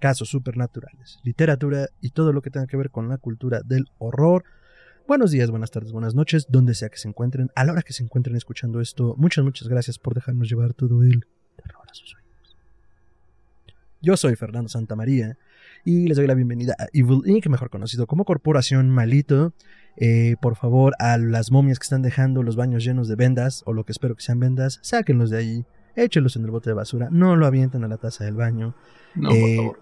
casos supernaturales, literatura y todo lo que tenga que ver con la cultura del horror. Buenos días, buenas tardes, buenas noches, donde sea que se encuentren, a la hora que se encuentren escuchando esto, muchas, muchas gracias por dejarnos llevar todo el terror a sus oídos. Yo soy Fernando Santamaría y les doy la bienvenida a Evil Inc., mejor conocido como Corporación Malito. Eh, por favor, a las momias que están dejando los baños llenos de vendas, o lo que espero que sean vendas, sáquenlos de ahí, échenlos en el bote de basura, no lo avienten a la taza del baño. No, por Eh, favor.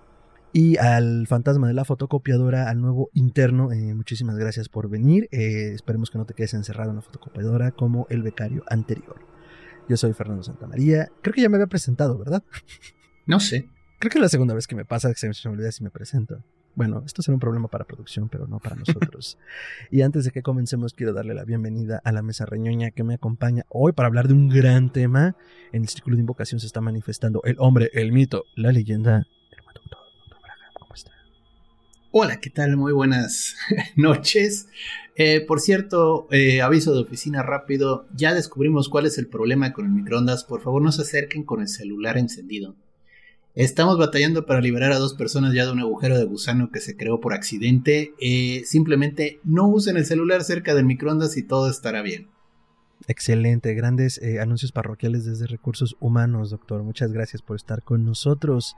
Y al fantasma de la fotocopiadora, al nuevo interno, eh, muchísimas gracias por venir. Eh, esperemos que no te quedes encerrado en la fotocopiadora como el becario anterior. Yo soy Fernando Santamaría. Creo que ya me había presentado, ¿verdad? No sé. Creo que es la segunda vez que me pasa que se me olvida si me presento. Bueno, esto será un problema para producción, pero no para nosotros. y antes de que comencemos, quiero darle la bienvenida a la mesa reñoña que me acompaña hoy para hablar de un gran tema. En el círculo de invocación se está manifestando el hombre, el mito, la leyenda. El buen doctor, doctor Braga, ¿cómo está? Hola, ¿qué tal? Muy buenas noches. Eh, por cierto, eh, aviso de oficina rápido. Ya descubrimos cuál es el problema con el microondas. Por favor, no se acerquen con el celular encendido. Estamos batallando para liberar a dos personas ya de un agujero de gusano que se creó por accidente. Eh, simplemente no usen el celular cerca del microondas y todo estará bien. Excelente, grandes eh, anuncios parroquiales desde Recursos Humanos, doctor. Muchas gracias por estar con nosotros.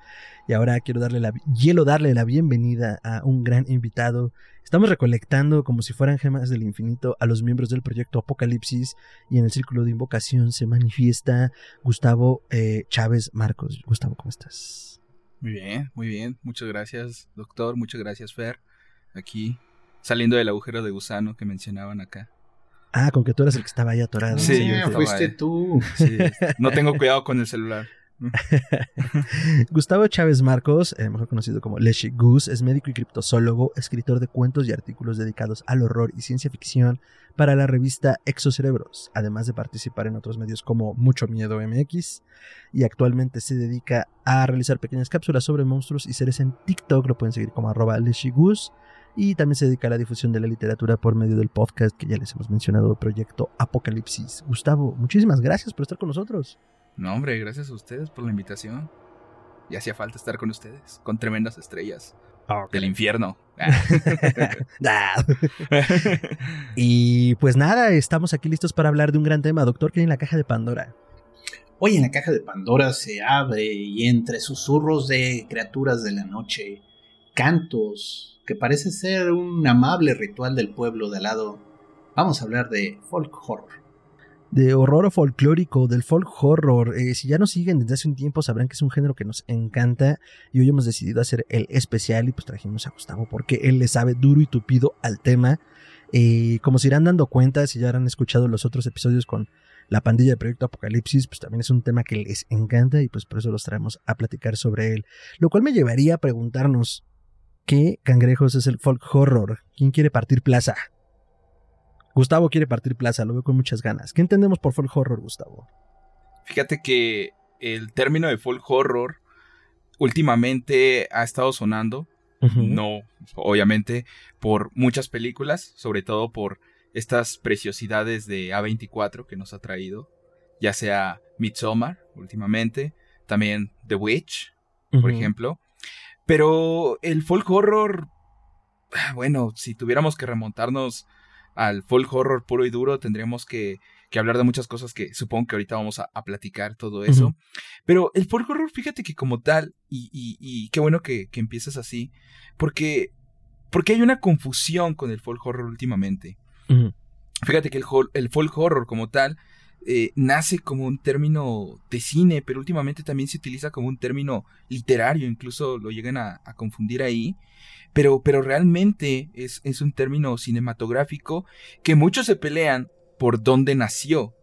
Y ahora quiero darle la, quiero darle la bienvenida a un gran invitado. Estamos recolectando como si fueran gemas del infinito a los miembros del proyecto Apocalipsis y en el círculo de invocación se manifiesta Gustavo eh, Chávez Marcos. Gustavo, ¿cómo estás? Muy bien, muy bien. Muchas gracias, doctor. Muchas gracias, Fer. Aquí, saliendo del agujero de gusano que mencionaban acá. Ah, con que tú eras el que estaba ahí atorado. Sí, yo estaba fuiste ahí. tú. Sí, no tengo cuidado con el celular. Gustavo Chávez Marcos, eh, mejor conocido como Leshy Goose, es médico y criptozoólogo, escritor de cuentos y artículos dedicados al horror y ciencia ficción para la revista Exocerebros, además de participar en otros medios como Mucho Miedo MX, y actualmente se dedica a realizar pequeñas cápsulas sobre monstruos y seres en TikTok, lo pueden seguir como arroba Leshy Goose, y también se dedica a la difusión de la literatura por medio del podcast que ya les hemos mencionado, el proyecto Apocalipsis. Gustavo, muchísimas gracias por estar con nosotros. No, hombre, gracias a ustedes por la invitación. Y hacía falta estar con ustedes, con tremendas estrellas del infierno. Ah. Y pues nada, estamos aquí listos para hablar de un gran tema, doctor, que hay en la caja de Pandora. Hoy en la caja de Pandora se abre y entre susurros de criaturas de la noche, cantos, que parece ser un amable ritual del pueblo de al lado, vamos a hablar de folk horror. De horror folclórico, del folk horror. Eh, si ya nos siguen desde hace un tiempo, sabrán que es un género que nos encanta. Y hoy hemos decidido hacer el especial y pues trajimos a Gustavo porque él le sabe duro y tupido al tema. Eh, como se irán dando cuenta, si ya habrán escuchado los otros episodios con la pandilla de Proyecto Apocalipsis, pues también es un tema que les encanta y pues por eso los traemos a platicar sobre él. Lo cual me llevaría a preguntarnos, ¿qué cangrejos es el folk horror? ¿Quién quiere partir plaza? Gustavo quiere partir plaza, lo veo con muchas ganas. ¿Qué entendemos por folk horror, Gustavo? Fíjate que el término de folk horror últimamente ha estado sonando. No, obviamente, por muchas películas, sobre todo por estas preciosidades de A24 que nos ha traído, ya sea Midsommar últimamente, también The Witch, por ejemplo. Pero el folk horror, ah, bueno, si tuviéramos que remontarnos al folk horror puro y duro, tendríamos que, que hablar de muchas cosas que supongo que ahorita vamos a, a platicar todo eso. Pero el folk horror, fíjate que como tal, y, y, y qué bueno que, que empieces así, porque, porque hay una confusión con el folk horror últimamente. Fíjate que el, el folk horror como tal eh, nace como un término de cine, pero últimamente también se utiliza como un término literario, incluso lo llegan a, a confundir ahí. Pero, pero realmente es, es un término cinematográfico que muchos se pelean por dónde nació.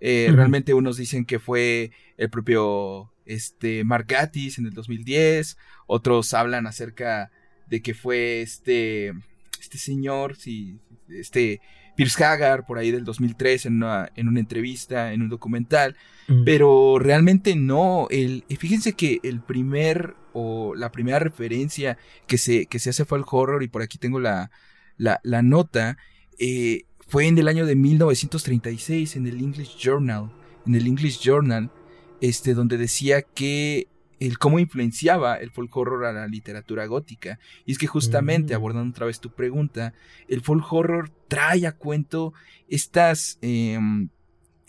Eh. Realmente unos dicen que fue el propio este, Mark Gatiss en el 2010, otros hablan acerca de que fue este, este señor, sí, este Pierce Hagar por ahí del 2003 en una, en una entrevista, en un documental, mm. pero realmente no, el, fíjense que el primer o la primera referencia que se, que se hace fue al horror y por aquí tengo la, la, la nota, eh, fue en el año de 1936 en el English Journal, en el English Journal, este, donde decía que el cómo influenciaba el folk horror a la literatura gótica. Y es que justamente, mm. abordando otra vez tu pregunta, el folk horror trae a cuento estas em,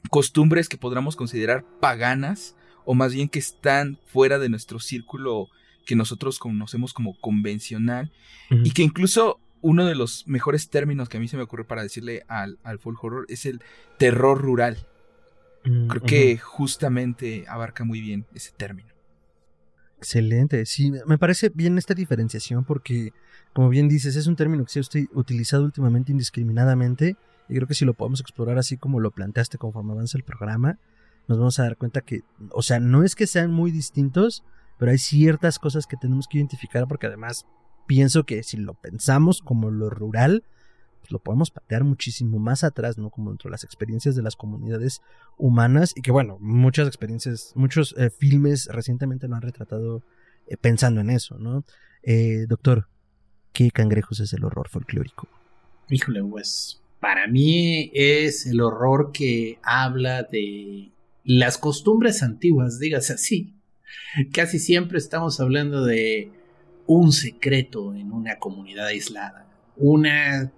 costumbres que podríamos considerar paganas, o más bien que están fuera de nuestro círculo que nosotros conocemos como convencional, y que incluso uno de los mejores términos que a mí se me ocurre para decirle al, al folk horror es el terror rural. Mm, Creo que justamente abarca muy bien ese término. Excelente, sí, me parece bien esta diferenciación porque, como bien dices, es un término que se ha utilizado últimamente indiscriminadamente y creo que si lo podemos explorar así como lo planteaste conforme avanza el programa, nos vamos a dar cuenta que, o sea, no es que sean muy distintos, pero hay ciertas cosas que tenemos que identificar porque además pienso que si lo pensamos como lo rural, lo podemos patear muchísimo más atrás, ¿no? Como dentro de las experiencias de las comunidades humanas y que bueno, muchas experiencias, muchos eh, filmes recientemente lo han retratado eh, pensando en eso, ¿no? Eh, doctor, ¿qué cangrejos es el horror folclórico? Híjole, pues para mí es el horror que habla de las costumbres antiguas, dígase así. Casi siempre estamos hablando de un secreto en una comunidad aislada, una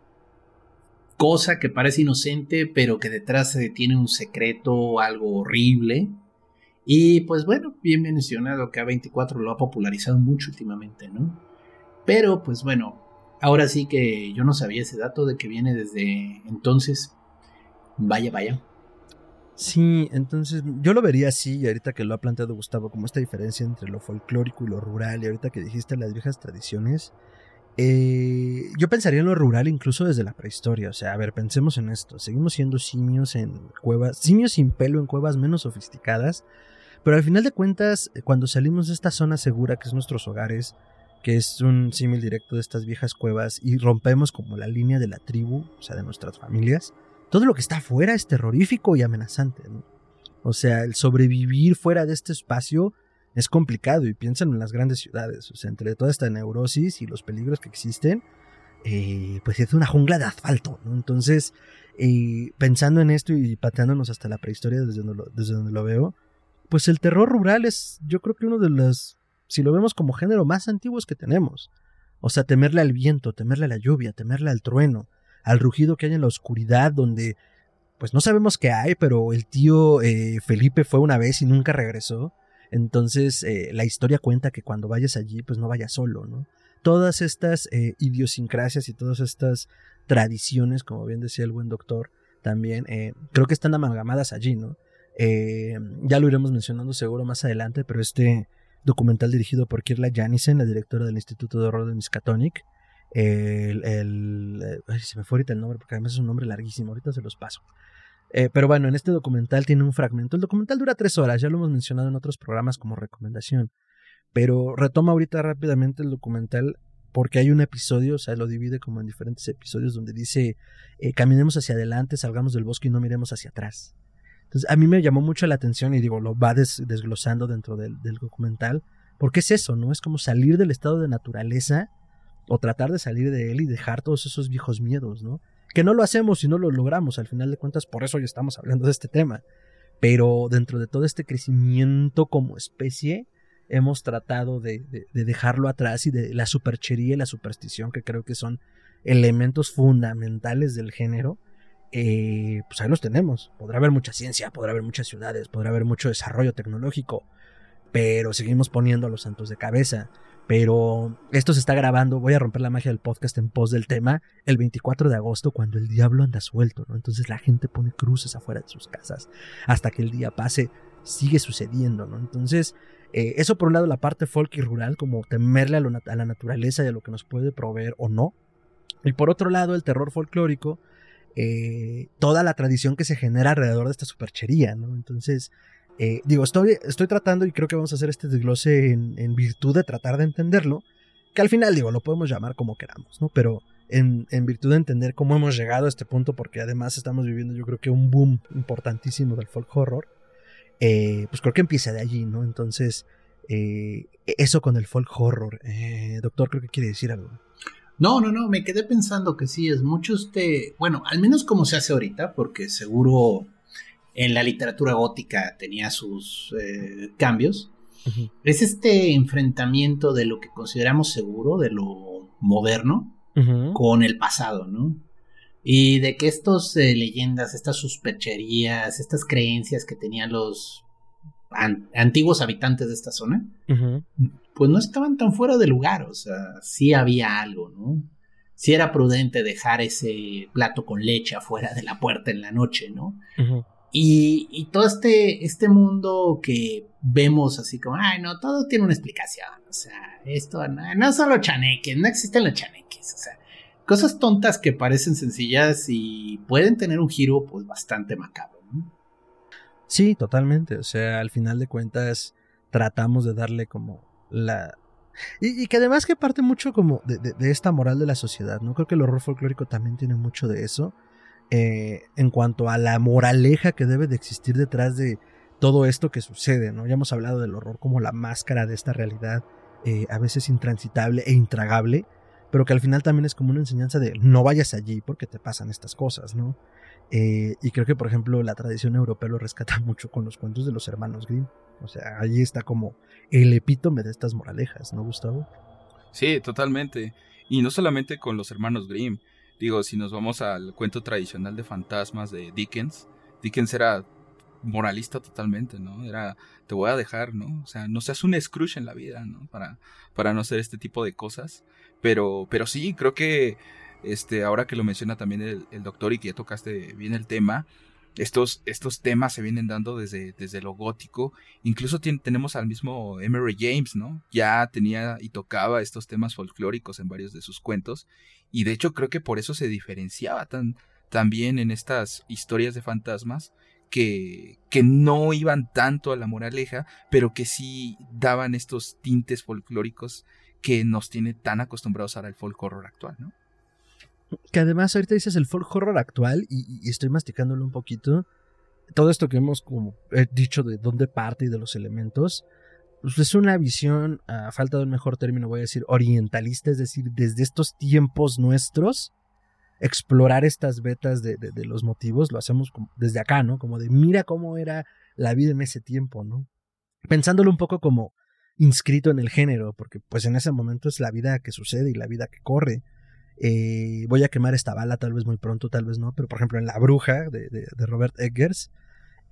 cosa que parece inocente, pero que detrás tiene un secreto, algo horrible. Y pues bueno, bien mencionado que A24 lo ha popularizado mucho últimamente, ¿no? Pero pues bueno, ahora sí que yo no sabía ese dato de que viene desde entonces. Vaya, vaya. Sí, entonces yo lo vería así, y ahorita que lo ha planteado Gustavo, como esta diferencia entre lo folclórico y lo rural, y ahorita que dijiste las viejas tradiciones, eh, yo pensaría en lo rural incluso desde la prehistoria. O sea, a ver, pensemos en esto. Seguimos siendo simios en cuevas, simios sin pelo en cuevas menos sofisticadas. Pero al final de cuentas, eh, cuando salimos de esta zona segura que es nuestros hogares, que es un símil directo de estas viejas cuevas, y rompemos como la línea de la tribu, o sea, de nuestras familias, todo lo que está afuera es terrorífico y amenazante. O sea, el sobrevivir fuera de este espacio es complicado y piensan en las grandes ciudades, o sea, entre toda esta neurosis y los peligros que existen, eh, pues es una jungla de asfalto, ¿no? Entonces, eh, pensando en esto y pateándonos hasta la prehistoria desde donde, lo, desde donde lo veo, pues el terror rural es, yo creo que uno de los, si lo vemos como género, más antiguos que tenemos. O sea, temerle al viento, temerle a la lluvia, temerle al trueno, al rugido que hay en la oscuridad, donde, pues no sabemos qué hay, pero el tío eh, Felipe fue una vez y nunca regresó. Entonces, eh, la historia cuenta que cuando vayas allí, pues no vayas solo, ¿no? Todas estas eh, idiosincrasias y todas estas tradiciones, como bien decía el buen doctor, también eh, creo que están amalgamadas allí, ¿no? ya lo iremos mencionando seguro más adelante, pero este documental dirigido por Kirla Janisen, la directora del Instituto de Horror de Miskatonic, el, se me fue ahorita el nombre porque además es un nombre larguísimo, ahorita se los paso. Eh, pero bueno, en este documental tiene un fragmento. El documental dura tres horas, ya lo hemos mencionado en otros programas como recomendación. Pero retoma ahorita rápidamente el documental porque hay un episodio, o sea, lo divide como en diferentes episodios donde dice, eh, caminemos hacia adelante, salgamos del bosque y no miremos hacia atrás. Entonces, a mí me llamó mucho la atención y digo, lo va desglosando dentro del, del documental, porque es eso, ¿no? Es como salir del estado de naturaleza o tratar de salir de él y dejar todos esos viejos miedos, ¿no? Que no lo hacemos y no lo logramos, al final de cuentas, por eso hoy estamos hablando de este tema. Pero dentro de todo este crecimiento como especie, hemos tratado de, dejarlo atrás y de la superchería y la superstición, que creo que son elementos fundamentales del género, eh, pues ahí los tenemos. Podrá haber mucha ciencia, podrá haber muchas ciudades, podrá haber mucho desarrollo tecnológico, pero seguimos poniendo a los santos de cabeza. Pero esto se está grabando, voy a romper la magia del podcast en pos del tema, el 24 de agosto cuando el diablo anda suelto, ¿no? Entonces la gente pone cruces afuera de sus casas hasta que el día pase, sigue sucediendo, ¿no? Entonces, eh, eso por un lado la parte folk y rural, como temerle a, la naturaleza y a lo que nos puede proveer o no. Y por otro lado, el terror folclórico, eh, toda la tradición que se genera alrededor de esta superchería, ¿no? Entonces, eh, digo, estoy, estoy tratando y creo que vamos a hacer este desglose en, virtud de tratar de entenderlo, que al final digo, lo podemos llamar como queramos, ¿no? Pero en, virtud de entender cómo hemos llegado a este punto, porque además estamos viviendo yo creo que un boom importantísimo del folk horror, eh, pues creo que empieza de allí, ¿no? Entonces, eh, eso con el folk horror, doctor, creo que quiere decir algo. No, no, no, me quedé pensando que sí, es mucho este, bueno, al menos como se hace ahorita, porque seguro en la literatura gótica tenía sus cambios, es este enfrentamiento de lo que consideramos seguro, de lo moderno, con el pasado, ¿no? Y de que estas eh, leyendas, estas sospecherías, estas creencias que tenían los antiguos habitantes de esta zona, pues no estaban tan fuera de lugar, o sea, sí había algo, ¿no? Sí era prudente dejar ese plato con leche afuera de la puerta en la noche, ¿no? Y, todo este, este mundo que vemos así como, ay, no, todo tiene una explicación, o sea, esto no, no solo chaneques, no existen los chaneques, o sea, cosas tontas que parecen sencillas y pueden tener un giro pues bastante macabro. ¿no? Sí, totalmente, o sea, al final de cuentas tratamos de darle como la... Y, que además que parte mucho como de, de, esta moral de la sociedad, ¿no? Creo que el horror folclórico también tiene mucho de eso. Eh, en cuanto a la moraleja que debe de existir detrás de todo esto que sucede, ¿no? Ya hemos hablado del horror como la máscara de esta realidad eh, a veces intransitable e intragable, pero que al final también es como una enseñanza de no vayas allí porque te pasan estas cosas, ¿no? Eh, y creo que, por ejemplo, la tradición europea lo rescata mucho con los cuentos de los hermanos Grimm. O sea, allí está como el epítome de estas moralejas, ¿no, Gustavo? Sí, totalmente. Y no solamente con los hermanos Grimm, Digo, si nos vamos al cuento tradicional de fantasmas de Dickens, Dickens era moralista totalmente, ¿no? Era, te voy a dejar, ¿no? O sea, no seas un Scrooge en la vida, ¿no? Para, para no hacer este tipo de cosas. Pero, pero sí, creo que, este, ahora que lo menciona también el, doctor y que ya tocaste bien el tema, estos, estos temas se vienen dando desde, desde lo gótico. Incluso tenemos al mismo Emery James, ¿no? Ya tenía y tocaba estos temas folclóricos en varios de sus cuentos. Y de hecho creo que por eso se diferenciaba tan, bien en estas historias de fantasmas. Que, que no iban tanto a la moraleja, pero que sí daban estos tintes folclóricos que nos tiene tan acostumbrados ahora el folk horror actual, ¿no? Que además ahorita dices el folk horror actual y, estoy masticándolo un poquito. Todo esto que hemos como he dicho de dónde parte y de los elementos, pues es una visión, a falta de un mejor término voy a decir, orientalista, es decir, desde estos tiempos nuestros, explorar estas vetas de, los motivos, lo hacemos desde acá, ¿no? Como de mira cómo era la vida en ese tiempo, ¿no? Pensándolo un poco como inscrito en el género, porque pues en ese momento es la vida que sucede y la vida que corre. Eh, voy a quemar esta bala tal vez muy pronto, tal vez no, pero por ejemplo en La Bruja de, de, Robert Eggers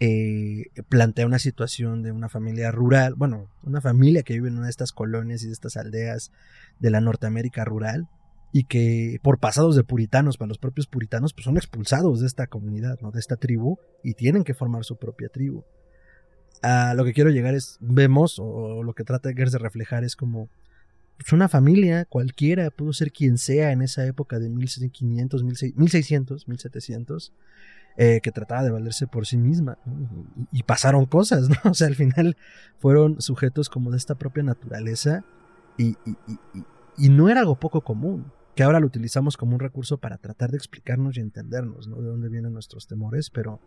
eh, plantea una situación de una familia rural, bueno, una familia que vive en una de estas colonias y de estas aldeas de la Norteamérica rural y que por pasados de puritanos, para los propios puritanos, pues son expulsados de esta comunidad, ¿no? de esta tribu y tienen que formar su propia tribu. A lo que quiero llegar es, vemos, o lo que trata Eggers de reflejar es como pues una familia cualquiera, pudo ser quien sea en esa época de 1500, 1600, 1700, que trataba de valerse por sí misma. Y, pasaron cosas, ¿no? O sea, al final fueron sujetos como de esta propia naturaleza y, y, no era algo poco común, que ahora lo utilizamos como un recurso para tratar de explicarnos y entendernos, ¿no? De dónde vienen nuestros temores, pero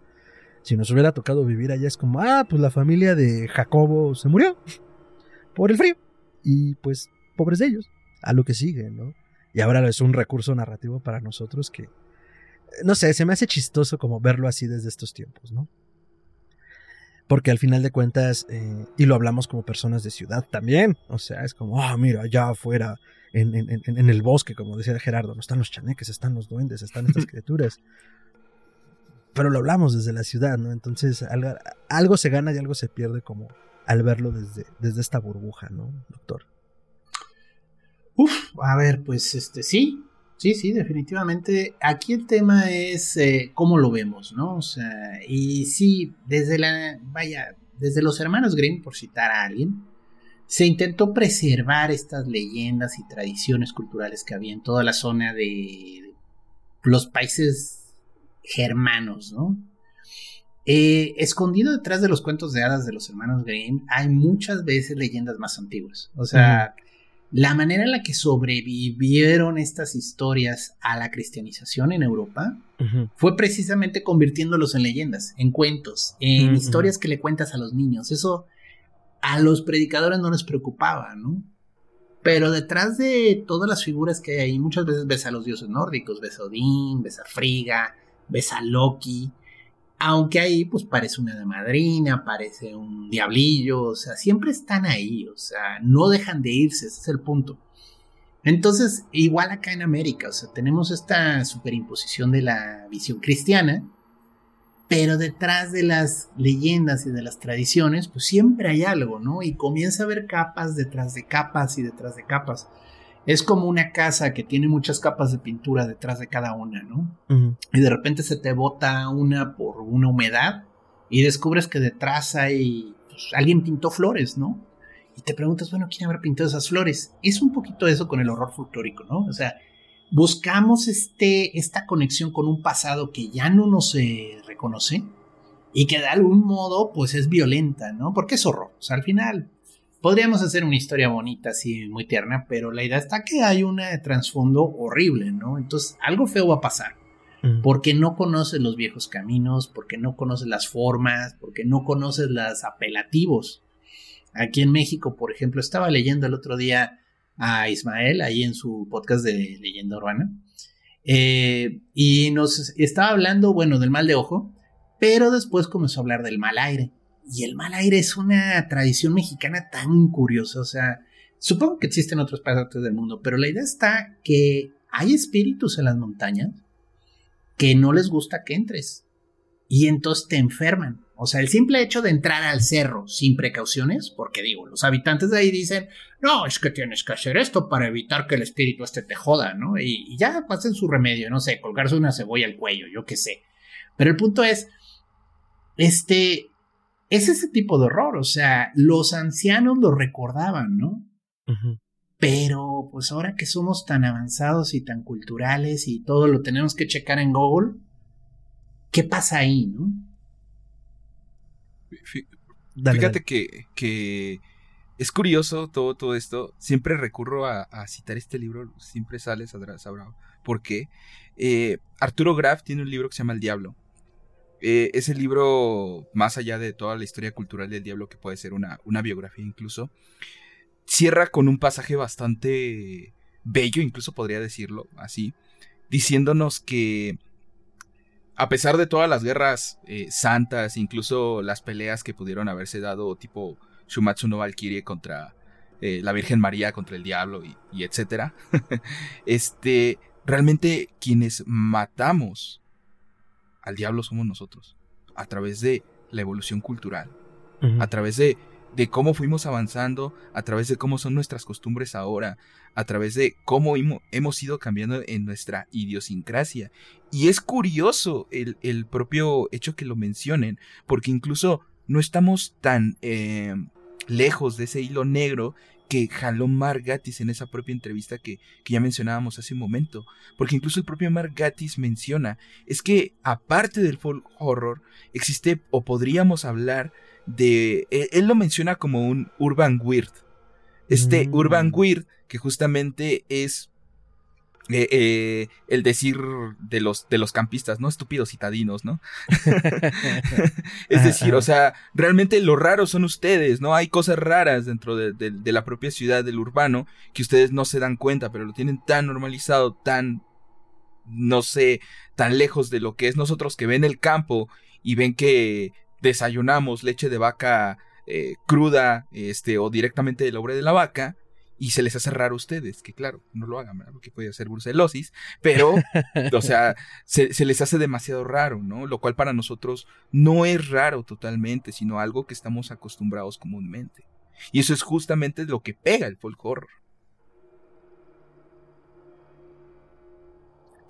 si nos hubiera tocado vivir allá es como, ah, pues la familia de Jacobo se murió por el frío. Y pues pobres de ellos, a lo que sigue, ¿no? Y ahora es un recurso narrativo para nosotros que, no sé, se me hace chistoso como verlo así desde estos tiempos, ¿no? Porque al final de cuentas, eh, y lo hablamos como personas de ciudad también, o sea, es como, ah, mira, allá afuera, en, en, en, el bosque, como decía Gerardo, no están los chaneques, están los duendes, están estas criaturas. Pero lo hablamos desde la ciudad, ¿no? Entonces, algo, algo se gana y algo se pierde como al verlo desde, desde esta burbuja, ¿no, doctor? Uf, a ver, pues este sí, sí, sí, definitivamente. Aquí el tema es eh, cómo lo vemos, ¿no? O sea, y sí, desde la, vaya, desde los hermanos Grimm, por citar a alguien, se intentó preservar estas leyendas y tradiciones culturales que había en toda la zona de los países germanos, ¿no? Eh, escondido detrás de los cuentos de hadas de los hermanos Grimm hay muchas veces leyendas más antiguas. O sea, la manera en la que sobrevivieron estas historias a la cristianización en Europa fue precisamente convirtiéndolos en leyendas, en cuentos, en historias que le cuentas a los niños. Eso a los predicadores no les preocupaba, ¿no? Pero detrás de todas las figuras que hay ahí, muchas veces ves a los dioses nórdicos, ves a Odín, ves a Frigga, ves a Loki, aunque ahí pues parece una madrina, parece un diablillo, o sea, siempre están ahí, o sea, no dejan de irse, ese es el punto. Entonces, igual acá en América, o sea, tenemos esta superimposición de la visión cristiana, pero detrás de las leyendas y de las tradiciones, pues siempre hay algo, ¿no? Y comienza a haber capas detrás de capas y detrás de capas. Es como una casa que tiene muchas capas de pintura detrás de cada una, ¿no? Y de repente se te bota una por una humedad y descubres que detrás hay... Pues, alguien pintó flores, ¿no? Y te preguntas, bueno, ¿quién habrá pintado esas flores? Es un poquito eso con el horror folclórico, ¿no? O sea, buscamos este, esta conexión con un pasado que ya no nos eh, reconoce y que de algún modo pues es violenta, ¿no? Porque es horror. O sea, al final podríamos hacer una historia bonita, así muy tierna, pero la idea está que hay un trasfondo horrible, ¿no? Entonces algo feo va a pasar. Porque no conoces los viejos caminos, porque no conoces las formas, porque no conoces los apelativos. Aquí en México, por ejemplo, estaba leyendo el otro día a Ismael ahí en su podcast de leyenda urbana. Eh, y nos estaba hablando, bueno, del mal de ojo, pero después comenzó a hablar del mal aire. Y el mal aire es una tradición mexicana tan curiosa, o sea, supongo que existe en otras partes del mundo, pero la idea está que hay espíritus en las montañas que no les gusta que entres y entonces te enferman. O sea, el simple hecho de entrar al cerro sin precauciones, porque digo, los habitantes de ahí dicen, no, es que tienes que hacer esto para evitar que el espíritu este te joda, ¿no? Y, ya pasen su remedio, no sé, colgarse una cebolla al cuello, yo qué sé. Pero el punto es, este, es ese tipo de horror, o sea, los ancianos lo recordaban, ¿no? Pero pues ahora que somos tan avanzados y tan culturales y todo lo tenemos que checar en Google, ¿qué pasa ahí, no? Fíjate Que, es curioso todo, todo esto. Siempre recurro a, citar este libro, siempre sale Sabrado. ¿Por qué? Eh, Arturo Graf tiene un libro que se llama El Diablo. Eh, ese libro, más allá de toda la historia cultural del diablo, que puede ser una, una biografía incluso, cierra con un pasaje bastante bello, incluso podría decirlo así, diciéndonos que a pesar de todas las guerras eh, santas, incluso las peleas que pudieron haberse dado, tipo Shumatsu no Valkyrie contra eh, la Virgen María, contra el diablo y, etcétera, este, realmente quienes matamos al diablo somos nosotros, a través de la evolución cultural, a través de de cómo fuimos avanzando, a través de cómo son nuestras costumbres ahora, a través de cómo hemos ido cambiando en nuestra idiosincrasia. Y es curioso el, propio hecho que lo mencionen, porque incluso no estamos tan eh, lejos de ese hilo negro que jaló Mark Gatiss en esa propia entrevista que, que, ya mencionábamos hace un momento. Porque incluso el propio Mark Gatiss menciona, es que aparte del folk horror, existe o podríamos hablar de... E, él lo menciona como un urban weird. Este mm. urban weird que justamente es eh, eh, el decir de los, de los campistas, ¿no? Estúpidos citadinos, ¿no? es decir, o sea, realmente lo raro son ustedes, ¿no? Hay cosas raras dentro de, de, la propia ciudad del urbano que ustedes no se dan cuenta, pero lo tienen tan normalizado, tan, no sé, tan lejos de lo que es nosotros que ven el campo y ven que desayunamos leche de vaca eh, cruda este, o directamente de la obra de la vaca y se les hace raro a ustedes, que claro, no lo hagan, porque puede ser brucelosis, pero, o sea, se, se, les hace demasiado raro, ¿no? Lo cual para nosotros no es raro totalmente, sino algo que estamos acostumbrados comúnmente. Y eso es justamente lo que pega el folk horror.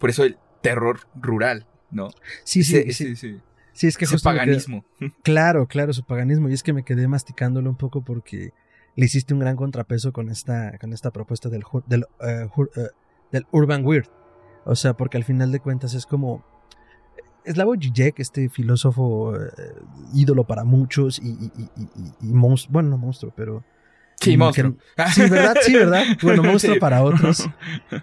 Por eso el terror rural, ¿no? Sí, sí, sí. sí. Sí, es que su paganismo. claro, claro, su paganismo. Y es que me quedé masticándolo un poco porque le hiciste un gran contrapeso con esta, con esta propuesta del, del, eh, eh, del Urban Weird. O sea, porque al final de cuentas es como. Slavoj Žižek, este filósofo eh, ídolo para muchos y, y, y, monstruo, bueno, no monstruo, pero Sí, monstruo. sí, ¿verdad? Sí, ¿verdad? Bueno, monstruo para otros.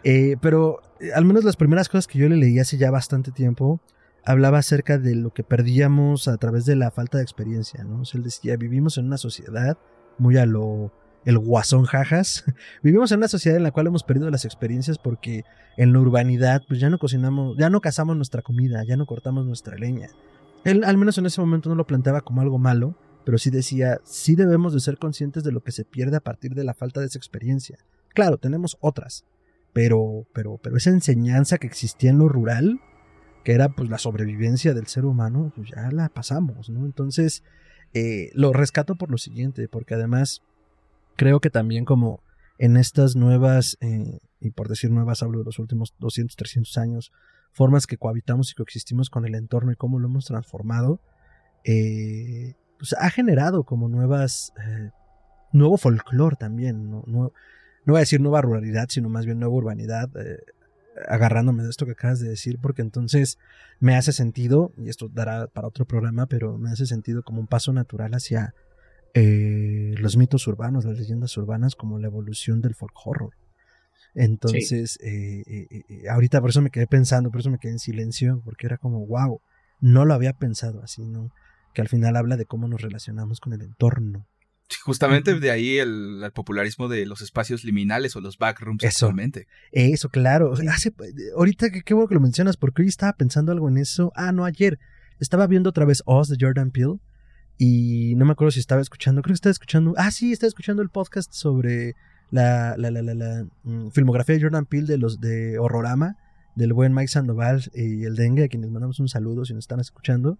Eh, pero eh, al menos las primeras cosas que yo le leí hace ya bastante tiempo hablaba acerca de lo que perdíamos a través de la falta de experiencia, ¿no? O sea, él decía, vivimos en una sociedad muy a lo el guasón jajas. Vivimos en una sociedad en la cual hemos perdido las experiencias porque en la urbanidad pues ya no cocinamos, ya no cazamos nuestra comida, ya no cortamos nuestra leña. Él al menos en ese momento no lo planteaba como algo malo, pero sí decía, sí debemos de ser conscientes de lo que se pierde a partir de la falta de esa experiencia. Claro, tenemos otras, pero, pero, pero esa enseñanza que existía en lo rural, que era pues la sobrevivencia del ser humano, pues ya la pasamos, ¿no? Entonces, eh, lo rescato por lo siguiente, porque además creo que también como en estas nuevas, eh, y por decir nuevas hablo de los últimos 200, 300 años, formas que cohabitamos y coexistimos con el entorno y cómo lo hemos transformado, eh, pues ha generado como nuevas, nuevo folclore también, ¿no? No, voy a decir nueva ruralidad, sino más bien nueva urbanidad, agarrándome de esto que acabas de decir, porque entonces me hace sentido, y esto dará para otro programa, pero me hace sentido como un paso natural hacia eh, los mitos urbanos, las leyendas urbanas como la evolución del folk horror. Entonces, eh, eh, ahorita por eso me quedé pensando, por eso me quedé en silencio, porque era como, wow, no lo había pensado así, ¿no? Que al final habla de cómo nos relacionamos con el entorno. Justamente de ahí el, popularismo de los espacios liminales o los backrooms. Eso, eso claro. Hace, ahorita qué bueno que lo mencionas, porque hoy estaba pensando algo en eso. Ah, no, ayer. Estaba viendo otra vez Oz de Jordan Peele y no me acuerdo si estaba escuchando, creo que estaba escuchando, ah, sí, estaba escuchando el podcast sobre la, la, la, la, mm, filmografía de Jordan Peele de los de Horrorama, del buen Mike Sandoval y el Dengue, a quienes mandamos un saludo si nos están escuchando.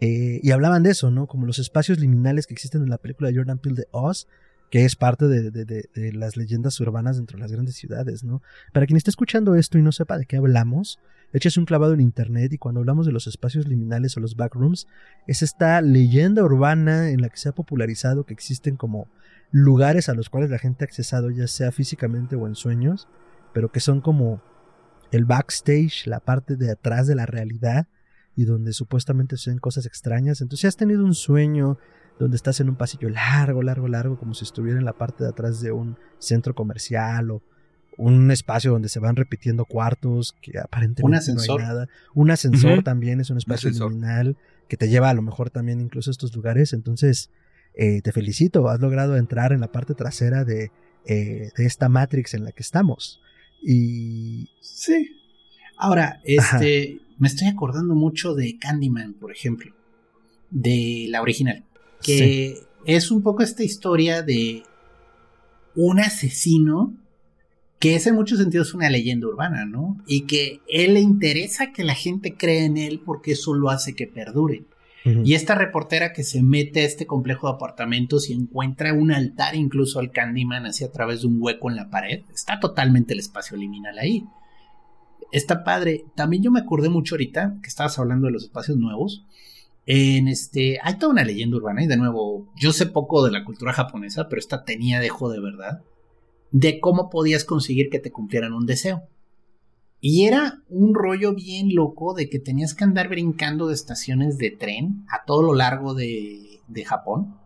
Eh, y hablaban de eso, ¿no? Como los espacios liminales que existen en la película de Jordan Peele de Oz, que es parte de, de, de, las leyendas urbanas dentro de las grandes ciudades, ¿no? Para quien esté escuchando esto y no sepa de qué hablamos, Échese un clavado en internet y cuando hablamos de los espacios liminales o los backrooms, es esta leyenda urbana en la que se ha popularizado que existen como lugares a los cuales la gente ha accesado ya sea físicamente o en sueños, pero que son como el backstage, la parte de atrás de la realidad y donde supuestamente se ven cosas extrañas. Entonces, si has tenido un sueño donde estás en un pasillo largo, largo, largo, como si estuviera en la parte de atrás de un centro comercial o un espacio donde se van repitiendo cuartos, que aparentemente no hay nada. Un ascensor también es un espacio liminal que te lleva a lo mejor también incluso a estos lugares. Entonces, eh, te felicito, has logrado entrar en la parte trasera de, eh, de esta Matrix en la que estamos. Y... Sí. Ahora, este, me estoy acordando mucho de Candyman, por ejemplo, de la original, que es un poco esta historia de un asesino que es en muchos sentidos una leyenda urbana, ¿no? Y que él le interesa que la gente cree en él porque eso lo hace que perdure. Y esta reportera que se mete a este complejo de apartamentos y encuentra un altar incluso al Candyman así a través de un hueco en la pared, está totalmente el espacio liminal ahí. Está padre. También yo me acordé mucho ahorita que estabas hablando de los espacios nuevos. En este, hay toda una leyenda urbana y de nuevo, yo sé poco de la cultura japonesa, pero esta tenía dejo de verdad de cómo podías conseguir que te cumplieran un deseo. Y era un rollo bien loco de que tenías que andar brincando de estaciones de tren a todo lo largo de, de Japón.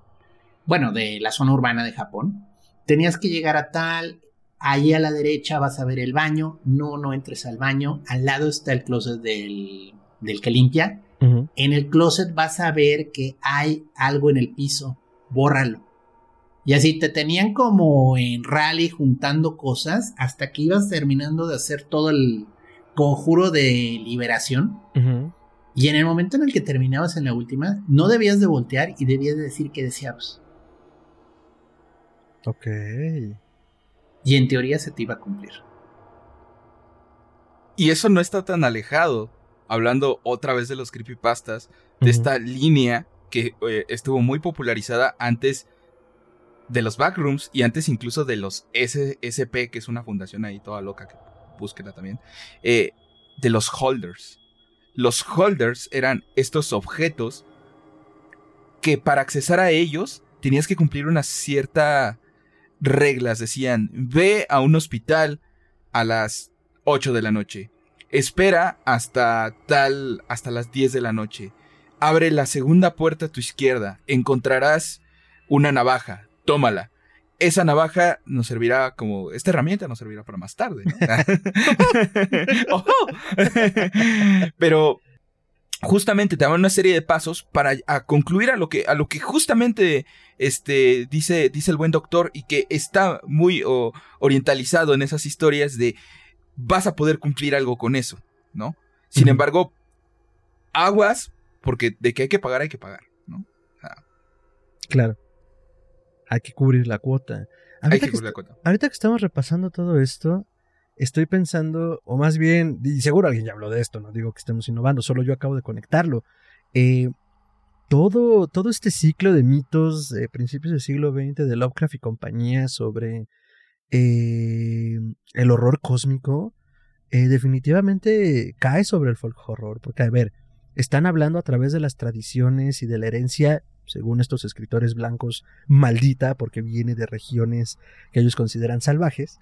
Bueno, de la zona urbana de Japón. Tenías que llegar a tal, ahí a la derecha vas a ver el baño, no, no entres al baño, al lado está el closet del, del que limpia. En el closet vas a ver que hay algo en el piso, bórralo. Y así te tenían como en rally juntando cosas hasta que ibas terminando de hacer todo el conjuro de liberación. Y en el momento en el que terminabas en la última, no debías de voltear y debías de decir que deseabas. Ok. Y en teoría se te iba a cumplir. Y eso no está tan alejado, hablando otra vez de los creepypastas, de esta línea que eh, estuvo muy popularizada antes de los backrooms y antes incluso de los SSP, que es una fundación ahí toda loca, que búsquela también, eh, de los holders. Los holders eran estos objetos que para accesar a ellos tenías que cumplir unas ciertas reglas. Decían, ve a un hospital a las 8 de la noche. Espera hasta tal, hasta las 10 de la noche. Abre la segunda puerta a tu izquierda. Encontrarás una navaja tómala. esa navaja nos servirá como, esta herramienta nos servirá para más tarde. Pero justamente te dan una serie de pasos para concluir a lo que, a lo que justamente este, dice, dice el buen doctor y que está muy orientalizado en esas historias de vas a poder cumplir algo con eso, ¿no? Sin embargo, aguas, porque de que hay que pagar, hay que pagar, ¿no? claro. Hay que cubrir la cuota. hay que cubrir la cuota. Ahorita que estamos repasando todo esto, estoy pensando, o más bien, y seguro alguien ya habló de esto, no digo que estemos innovando, solo yo acabo de conectarlo. Eh, todo, todo este ciclo de mitos de principios del siglo XX de Lovecraft y compañía sobre eh, el horror cósmico, eh, definitivamente cae sobre el folk horror, porque a ver, están hablando a través de las tradiciones y de la herencia, según estos escritores blancos, maldita, porque viene de regiones que ellos consideran salvajes,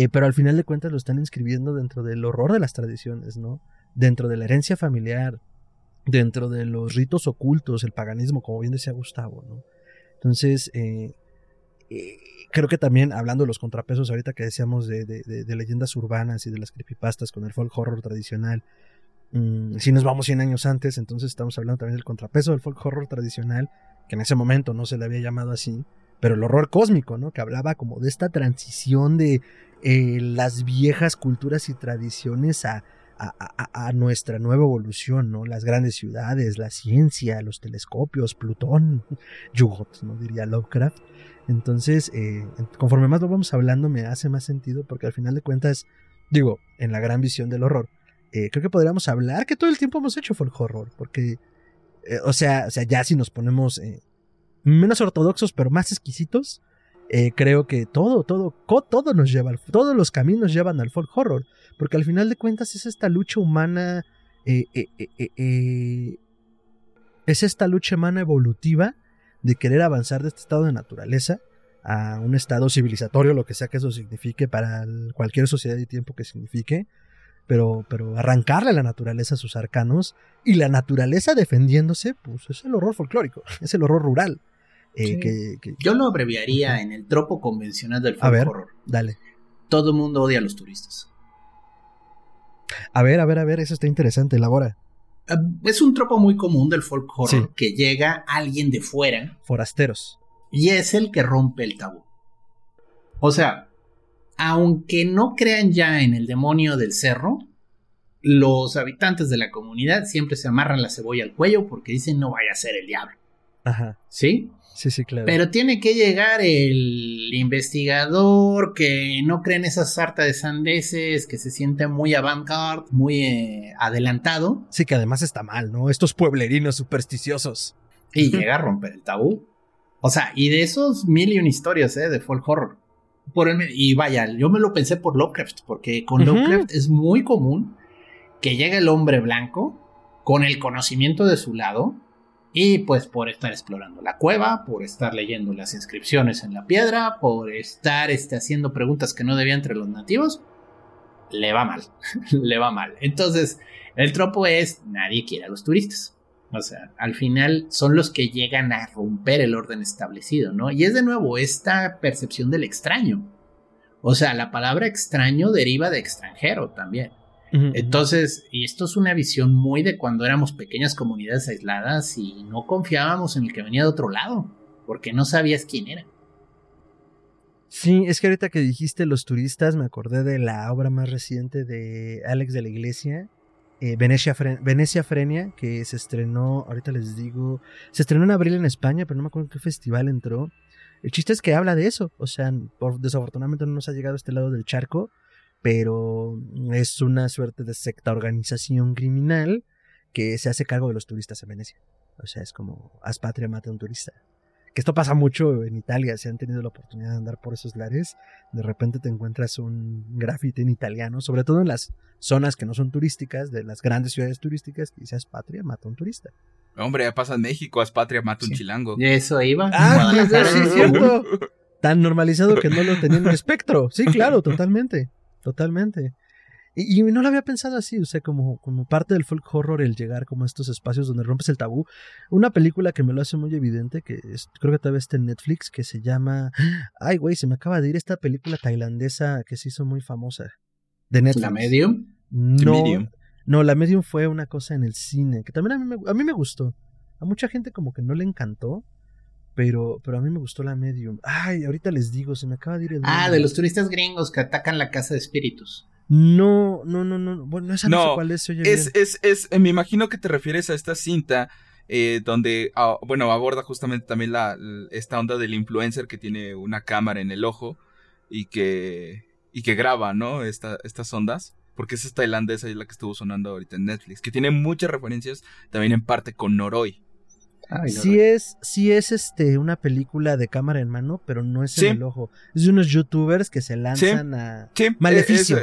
eh, pero al final de cuentas lo están inscribiendo dentro del horror de las tradiciones, ¿no? Dentro de la herencia familiar, dentro de los ritos ocultos, el paganismo, como bien decía Gustavo, ¿no? Entonces, eh, eh, creo que también, hablando de los contrapesos ahorita que decíamos de, de, leyendas urbanas y de las creepypastas con el folk horror tradicional, mm, si nos vamos 100 años antes, entonces estamos hablando también del contrapeso del folk horror tradicional, que en ese momento no se le había llamado así, pero el horror cósmico, ¿no? Que hablaba como de esta transición de eh, las viejas culturas y tradiciones a, nuestra nueva evolución, ¿no? Las grandes ciudades, la ciencia, los telescopios, Plutón, Yugot, ¿no? Diría Lovecraft. Entonces, eh, conforme más lo vamos hablando, me hace más sentido porque al final de cuentas, digo, en la gran visión del horror, eh, creo que podríamos hablar que todo el tiempo hemos hecho folk horror, porque, o, sea, o sea, ya si nos ponemos menos ortodoxos, pero más exquisitos, eh, creo que todo, todo, todo nos lleva, todos los caminos llevan al folk horror, porque al final de cuentas es esta lucha humana, eh, eh, es esta lucha humana evolutiva de querer avanzar de este estado de naturaleza a un estado civilizatorio, lo que sea que eso signifique para cualquier sociedad y tiempo que signifique, pero, pero arrancarle a la naturaleza a sus arcanos y la naturaleza defendiéndose, pues es el horror folclórico, es el horror rural. Eh, Yo lo abreviaría en el tropo convencional del folk horror. Dale. Todo el mundo odia a los turistas. A ver, a ver, a ver, eso está interesante, elabora. Ah, es un tropo muy común del folk horror que llega alguien de fuera. Forasteros. Y es el que rompe el tabú. O sea, aunque no crean ya en el demonio del cerro, los habitantes de la comunidad siempre se amarran la cebolla al cuello porque dicen no vaya a ser el diablo. Ajá. ¿Sí? Sí, sí, claro. Pero tiene que llegar el investigador que no cree en esas sarta de sandeces, que se siente muy avant-garde, muy eh, adelantado. Sí, que además está mal, ¿no? Estos pueblerinos supersticiosos. Y llega a romper el tabú. O sea, y de esos mil y historias, ¿eh? De folk horror. Por y vaya, yo me lo pensé por Lovecraft, porque con Lovecraft es muy común que llegue el hombre blanco con el conocimiento de su lado y pues por estar explorando la cueva, por estar leyendo las inscripciones en la piedra, por estar este, haciendo preguntas que no debía entre los nativos, le va mal, le va mal. Entonces, el tropo es, nadie quiere a los turistas. O sea, al final son los que llegan a romper el orden establecido, ¿no? Y es de nuevo esta percepción del extraño. O sea, la palabra extraño deriva de extranjero también. Entonces, y esto es una visión muy de cuando éramos pequeñas comunidades aisladas y no confiábamos en el que venía de otro lado, porque no sabías quién era. Sí, es que ahorita que dijiste los turistas, me acordé de la obra más reciente de Alex de la Iglesia, eh, Venecia, Venecia Frenia, que se estrenó, ahorita les digo, se estrenó en abril en España, pero no me acuerdo en qué festival entró. El chiste es que habla de eso, o sea, por, desafortunadamente no nos ha llegado a este lado del charco, pero es una suerte de secta organización criminal que se hace cargo de los turistas en Venecia. O sea, es como, haz patria, mata a un turista. Que esto pasa mucho en Italia, si han tenido la oportunidad de andar por esos lares, de repente te encuentras un graffiti en italiano, sobre todo en las zonas que no son turísticas, de las grandes ciudades turísticas, que dice haz patria, mata a un turista. Hombre, ya pasa en México, haz patria, mata un chilango. Y eso iba. Ah, sí, es cierto. Tan normalizado que no lo tenía en el espectro. Sí, claro, totalmente totalmente. Y, no lo había pensado así, o sea, como, como parte del folk horror el llegar como a estos espacios donde rompes el tabú. Una película que me lo hace muy evidente, que creo que todavía está en Netflix, que se llama... Ay, güey, se me acaba de ir esta película tailandesa que se hizo muy famosa. De Netflix. ¿La Medium? No, no, La Medium fue una cosa en el cine, que también a mí me, a mí me gustó. A mucha gente como que no le encantó, pero, pero a mí me gustó la Medium. Ay, ahorita les digo, se me acaba de ir el... Ah, de los turistas gringos que atacan la casa de espíritus. No, no, no, no. Bueno, esa no, sé cuál es. es, es, es, me imagino que te refieres a esta cinta eh, donde, ah, bueno, aborda justamente también la, esta onda del influencer que tiene una cámara en el ojo y que, y que graba, ¿no? Esta, estas ondas. Porque es esta tailandesa y la que estuvo sonando ahorita en Netflix, que tiene muchas referencias también en parte con Noroi. sí es, sí es este una película de cámara en mano, pero no es en el ojo. Es de unos youtubers que se lanzan a sí. Maleficio.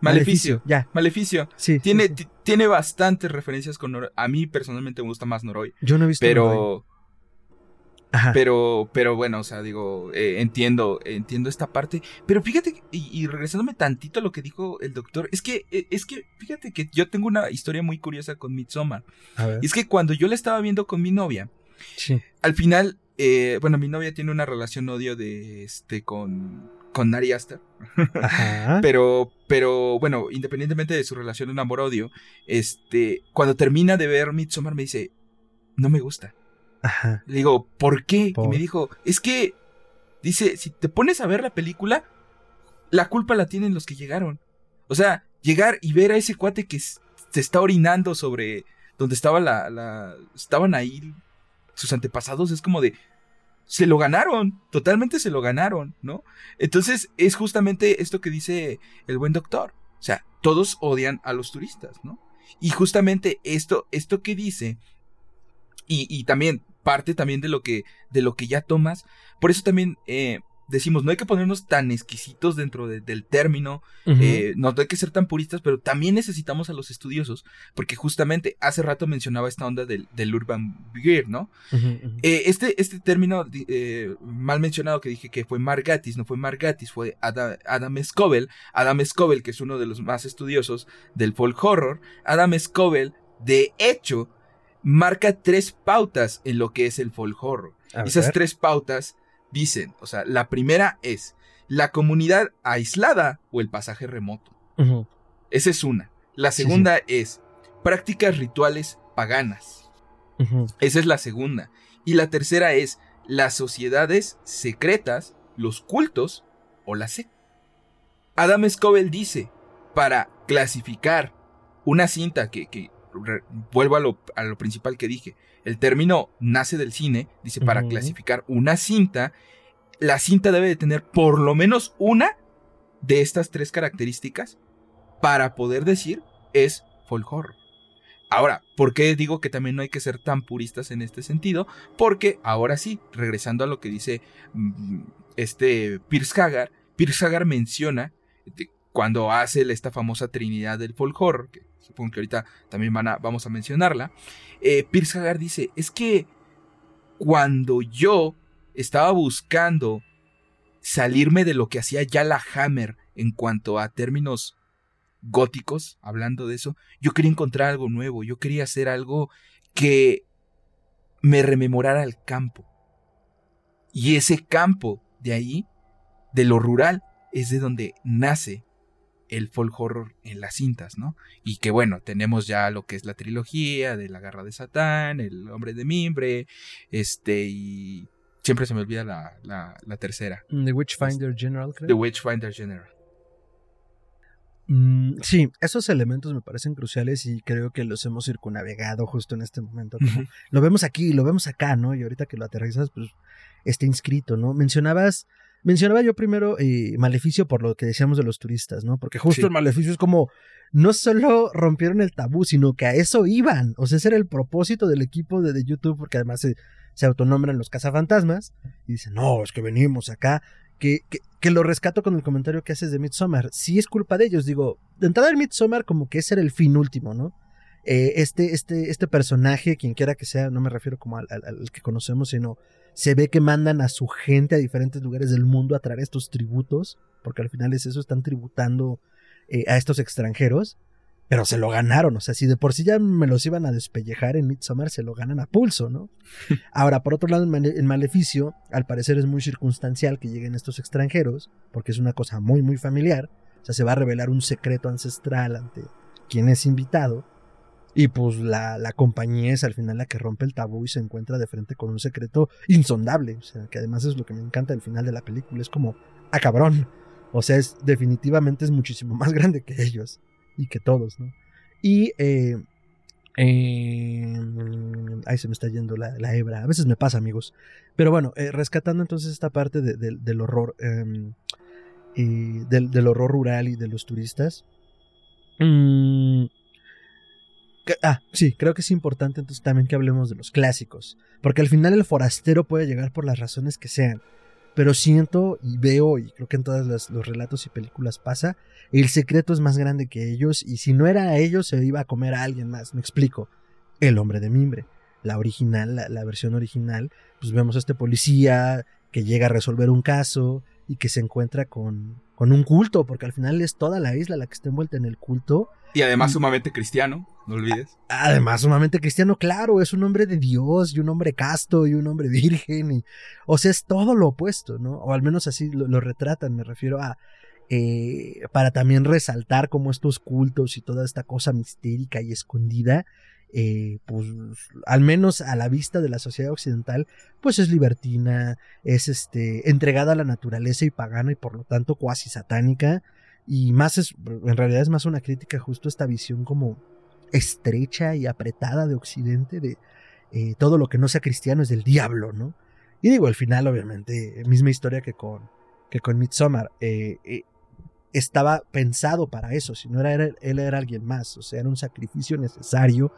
Maleficio. Ya. Maleficio. Sí. Tiene, tiene bastantes referencias con Noroi. A mí personalmente me gusta más Noroi. Yo no he visto Pero. Ajá. Pero, pero bueno, o sea, digo, eh, entiendo, entiendo esta parte. Pero fíjate, y, regresándome tantito a lo que dijo el doctor, es que, eh, es que, fíjate que yo tengo una historia muy curiosa con Midsommar. A ver. Y es que cuando yo la estaba viendo con mi novia, sí. al final, eh, bueno, mi novia tiene una relación odio de este con con Nari Aster. pero, pero bueno, independientemente de su relación de amor-odio, este, cuando termina de ver Midsommar me dice, no me gusta. Ajá. Le digo, ¿por qué? Y me dijo, es que, dice, si te pones a ver la película, la culpa la tienen los que llegaron. O sea, llegar y ver a ese cuate que se está orinando sobre donde estaba la, la estaban ahí sus antepasados, es como de, se lo ganaron, totalmente se lo ganaron, ¿no? Entonces es justamente esto que dice el buen doctor. O sea, todos odian a los turistas, ¿no? Y justamente esto, esto que dice, y, y también parte también de lo que, de lo que ya tomas, por eso también eh, decimos, no hay que ponernos tan exquisitos dentro del término, eh, no hay que ser tan puristas, pero también necesitamos a los estudiosos, porque justamente hace rato mencionaba esta onda del, urban beer, ¿no? Eh, este, este término eh, mal mencionado que dije que fue Margatis, no fue Margatis, fue Adam, Adam Adam Scoville, que es uno de los más estudiosos del folk horror, Adam Scoville, de hecho, marca tres pautas en lo que es el folk horror. Esas tres pautas dicen, o sea, la primera es la comunidad aislada o el pasaje remoto. Esa es una. La segunda es prácticas rituales paganas. Esa es la segunda. Y la tercera es las sociedades secretas, los cultos o la secta. Adam Scoville dice, para clasificar una cinta que, que vuelvo a lo, a lo principal que dije, el término nace del cine, dice, para clasificar una cinta, la cinta debe de tener por lo menos una de estas tres características para poder decir es folk horror. Ahora, ¿por qué digo que también no hay que ser tan puristas en este sentido? Porque ahora sí, regresando a lo que dice mm, este Pierce Hagar, Pierce Hagar menciona cuando hace esta famosa trinidad del folk horror, que supongo que ahorita también van a, vamos a mencionarla, eh, Pierce Hagar dice, es que cuando yo estaba buscando salirme de lo que hacía ya la Hammer en cuanto a términos góticos, hablando de eso, yo quería encontrar algo nuevo, yo quería hacer algo que me rememorara el campo. Y ese campo de ahí, de lo rural, es de donde nace el folk horror en las cintas, ¿no? Y que bueno, tenemos ya lo que es la trilogía de La Garra de Satán, El Hombre de Mimbre, este, y siempre se me olvida la, la, tercera. Mm, The Witchfinder General, creo. The Witchfinder General. Mm, sí, esos elementos me parecen cruciales y creo que los hemos circunnavegado justo en este momento. lo vemos aquí, lo vemos acá, ¿no? Y ahorita que lo aterrizas, pues está inscrito, ¿no? Mencionabas Mencionaba yo primero eh, Maleficio por lo que decíamos de los turistas, ¿no? Porque justo el Maleficio es como, no solo rompieron el tabú, sino que a eso iban. O sea, ese era el propósito del equipo de, YouTube, porque además se, se, autonombran los cazafantasmas. Y dicen, no, es que venimos acá. Que, que, lo rescato con el comentario que haces de Midsommar. Sí es culpa de ellos, digo, de entrada en Midsommar como que ese era el fin último, ¿no? Eh, este, este, este personaje, quien quiera que sea, no me refiero como al que conocemos, sino se ve que mandan a su gente a diferentes lugares del mundo a traer estos tributos, porque al final es eso, están tributando eh, a estos extranjeros, pero se lo ganaron. O sea, si de por sí ya me los iban a despellejar en Midsommar, se lo ganan a pulso, ¿no? Ahora, por otro lado, el Maleficio, al parecer es muy circunstancial que lleguen estos extranjeros, porque es una cosa muy, muy familiar. O sea, se va a revelar un secreto ancestral ante quien es invitado. Y pues la, la, compañía es al final la que rompe el tabú y se encuentra de frente con un secreto insondable. O sea, que además es lo que me encanta del final de la película. Es como, ah, cabrón. O sea, es, definitivamente es muchísimo más grande que ellos y que todos, ¿no? Y eh, eh, ahí se me está yendo la, la, hebra. A veces me pasa, amigos. Pero bueno, eh, rescatando entonces esta parte de, del horror, em, del, del, horror rural y de los turistas. Mm, ah, sí, creo que es importante entonces también que hablemos de los clásicos. Porque al final el forastero puede llegar por las razones que sean pero siento y veo, y creo que en todos los relatos y películas pasa, el secreto es más grande que ellos, y si no era a ellos, se iba a comer a alguien más, me explico. El hombre de mimbre, la original, la, versión original, pues vemos a este policía que llega a resolver un caso y que se encuentra con, con un culto, porque al final es toda la isla la que está envuelta en el culto. Y además sumamente cristiano, no olvides. Además sumamente cristiano, claro, es un hombre de Dios y un hombre casto y un hombre virgen. Y, o sea, es todo lo opuesto, ¿no? O al menos así lo, retratan, me refiero a... Eh, para también resaltar como estos cultos y toda esta cosa mistérica y escondida eh, pues al menos a la vista de la sociedad occidental, pues es libertina, es este, entregada a la naturaleza y pagana y por lo tanto cuasi satánica. Y más es, en realidad es más una crítica justo a esta visión como estrecha y apretada de Occidente de eh, todo lo que no sea cristiano es del diablo, ¿no? Y digo, al final, obviamente, misma historia que con, que con Midsommar. Eh, estaba pensado para eso, si no era él era alguien más, o sea, era un sacrificio necesario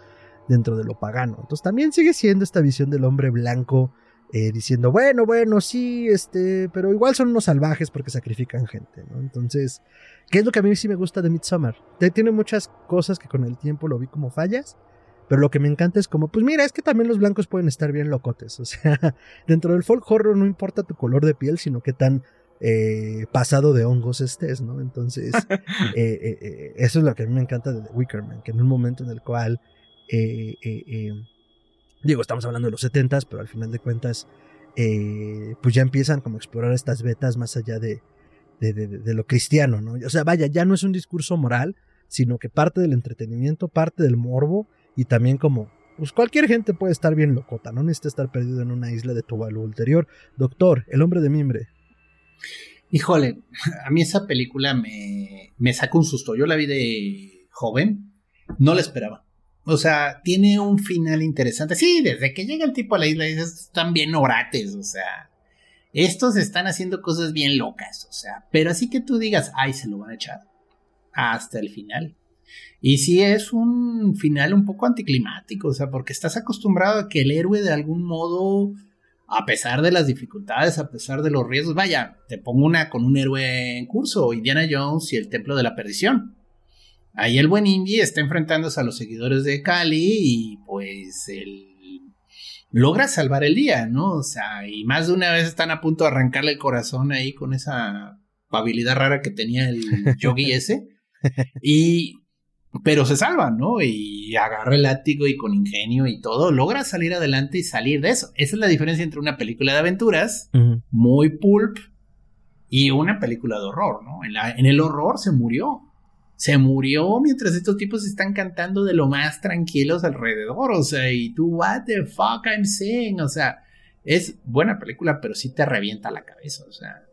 dentro de lo pagano. Entonces también sigue siendo esta visión del hombre blanco eh, diciendo, bueno, bueno, sí, este, pero igual son unos salvajes porque sacrifican gente, ¿no? Entonces, ¿qué es lo que a mí sí me gusta de Midsommar? Tiene muchas cosas que con el tiempo lo vi como fallas, pero lo que me encanta es como, pues mira, es que también los blancos pueden estar bien locotes, o sea, dentro del folk horror no importa tu color de piel, sino qué tan eh, pasado de hongos estés, ¿no? Entonces, eh, eso es lo que a mí me encanta de The Wickerman, que en un momento en el cual eh, eh, eh, digo, estamos hablando de los 70 pero al final de cuentas, pues ya empiezan como a explorar estas vetas más allá de, de, lo cristiano, ¿no? O sea, vaya, ya no es un discurso moral, sino que parte del entretenimiento, parte del morbo y también como, pues cualquier gente puede estar bien locota, no necesita estar perdido en una isla de Tuvalu ulterior. Doctor, el hombre de mimbre. Híjole, a mí esa película me, me sacó un susto. Yo la vi de joven, no la esperaba. O sea, tiene un final interesante. Sí, desde que llega el tipo a la isla dices, están bien orates, o sea, estos están haciendo cosas bien locas, o sea, pero así que tú digas, ay, se lo van a echar hasta el final. Y sí es un final un poco anticlimático, o sea, porque estás acostumbrado a que el héroe de algún modo, a pesar de las dificultades, a pesar de los riesgos, vaya, te pongo una con un héroe en curso, Indiana Jones y el Templo de la Perdición. Ahí el buen indie está enfrentándose a los seguidores de Cali y pues él logra salvar el día, ¿no? O sea, y más de una vez están a punto de arrancarle el corazón ahí con esa habilidad rara que tenía el yogi ese. Y pero se salva, ¿no? Y agarra el látigo y con ingenio y todo, logra salir adelante y salir de eso. Esa es la diferencia entre una película de aventuras, muy pulp, y una película de horror, ¿no? En, en el horror se murió se murió mientras estos tipos están cantando de lo más tranquilos alrededor, o sea, y tú, what the fuck I'm saying, o sea, es buena película, pero sí te revienta la cabeza, o sea.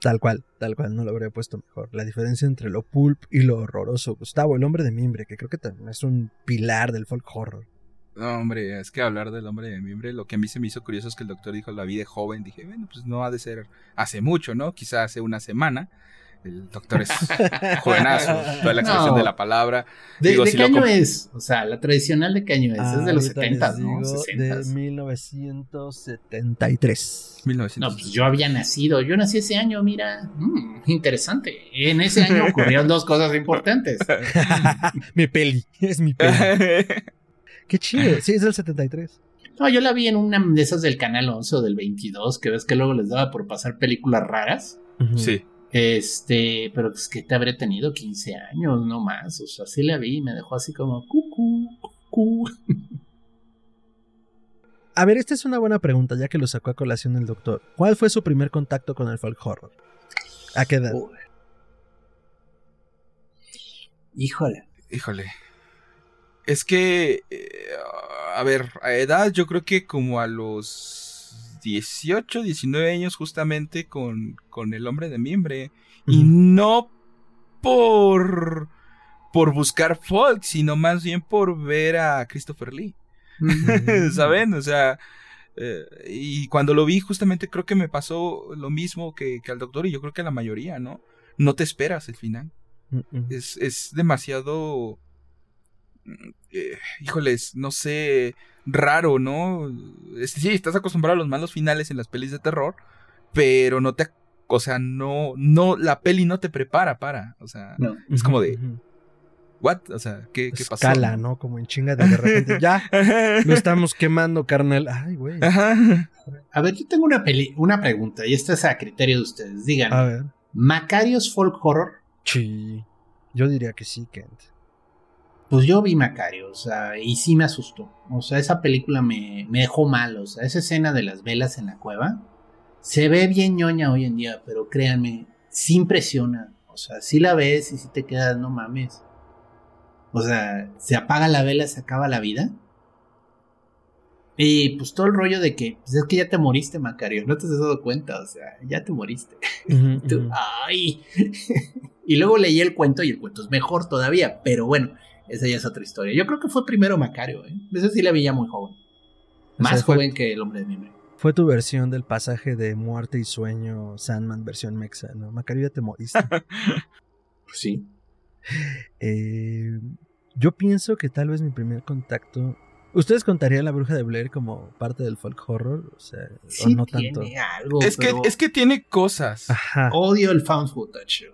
Tal cual, tal cual, no lo habría puesto mejor. La diferencia entre lo pulp y lo horroroso. Gustavo, el hombre de mimbre, que creo que también es un pilar del folk horror. No, hombre, es que hablar del hombre de mimbre, lo que a mí se me hizo curioso es que el doctor dijo la vi de joven. Dije, bueno, pues no ha de ser hace mucho, ¿no? Quizá hace una semana. El doctor es jovenazo, toda la expresión de la palabra. ¿De, qué año es? O sea, la tradicional de qué año es? es de los 70, ¿no? 60. De 1973. No, pues yo había nacido. Yo nací ese año, mira. Mm, interesante. En ese año ocurrieron dos cosas importantes. mi peli. Es mi peli. qué chido. Sí, es del 73. No, yo la vi en una de esas del canal 11 o del 22, que ves que luego les daba por pasar películas raras. Sí. Este, pero es que te habré tenido 15 años, no más. O sea, sí la vi y me dejó así como cucú, cucú. A ver, esta es una buena pregunta, ya que lo sacó a colación el doctor. ¿Cuál fue su primer contacto con el folk horror? ¿A qué edad? Híjole. Híjole. Es que, eh, a ver, a edad yo creo que como a los 18, 19 años justamente con, con el hombre de mimbre. Y no por, por buscar folk, sino más bien por ver a Christopher Lee. ¿Saben? O sea, eh, y cuando lo vi justamente creo que me pasó lo mismo que, que, al doctor y yo creo que a la mayoría, ¿no? No te esperas el final. Es, es demasiado... Eh, híjoles, no sé, raro, ¿no? sí, estás acostumbrado a los malos finales en las pelis de terror, pero no te... O sea, no, no, la peli no te prepara para, o sea, es como de, ¿What? O sea, ¿qué, qué pasó? Escala, ¿no? Como en chinga de, repente. ya, lo estamos quemando, carnal. Ay, güey. A ver, yo tengo una, peli una pregunta y esta es a criterio de ustedes. Digan, a ver. ¿Macarios folk horror? Sí. Yo diría que sí, Kent. Pues yo vi Macario, o sea, y sí me asustó. O sea, esa película me, me dejó mal. O sea, esa escena de las velas en la cueva se ve bien ñoña hoy en día, pero créanme, sí impresiona. O sea, sí la ves y sí te quedas, no mames o sea, se apaga la vela, se acaba la vida. Y pues todo el rollo de que, pues es que ya te moriste, Macario, no te has dado cuenta, o sea, ya te moriste. Ay. y luego leí el cuento y el cuento es mejor todavía, pero bueno, esa ya es otra historia. Yo creo que fue primero Macario, ¿eh? Eso sí la vi ya muy joven. Más joven que el hombre de mimbre. Fue tu versión del pasaje de muerte y sueño Sandman versión mexa, ¿no? Macario ya te moriste. pues sí. Eh, yo pienso que tal vez mi primer contacto. ¿Ustedes contarían la bruja de Blair como parte del folk horror? O sea, sí no tanto. Algo, es, que, es que tiene cosas. Odio el found footage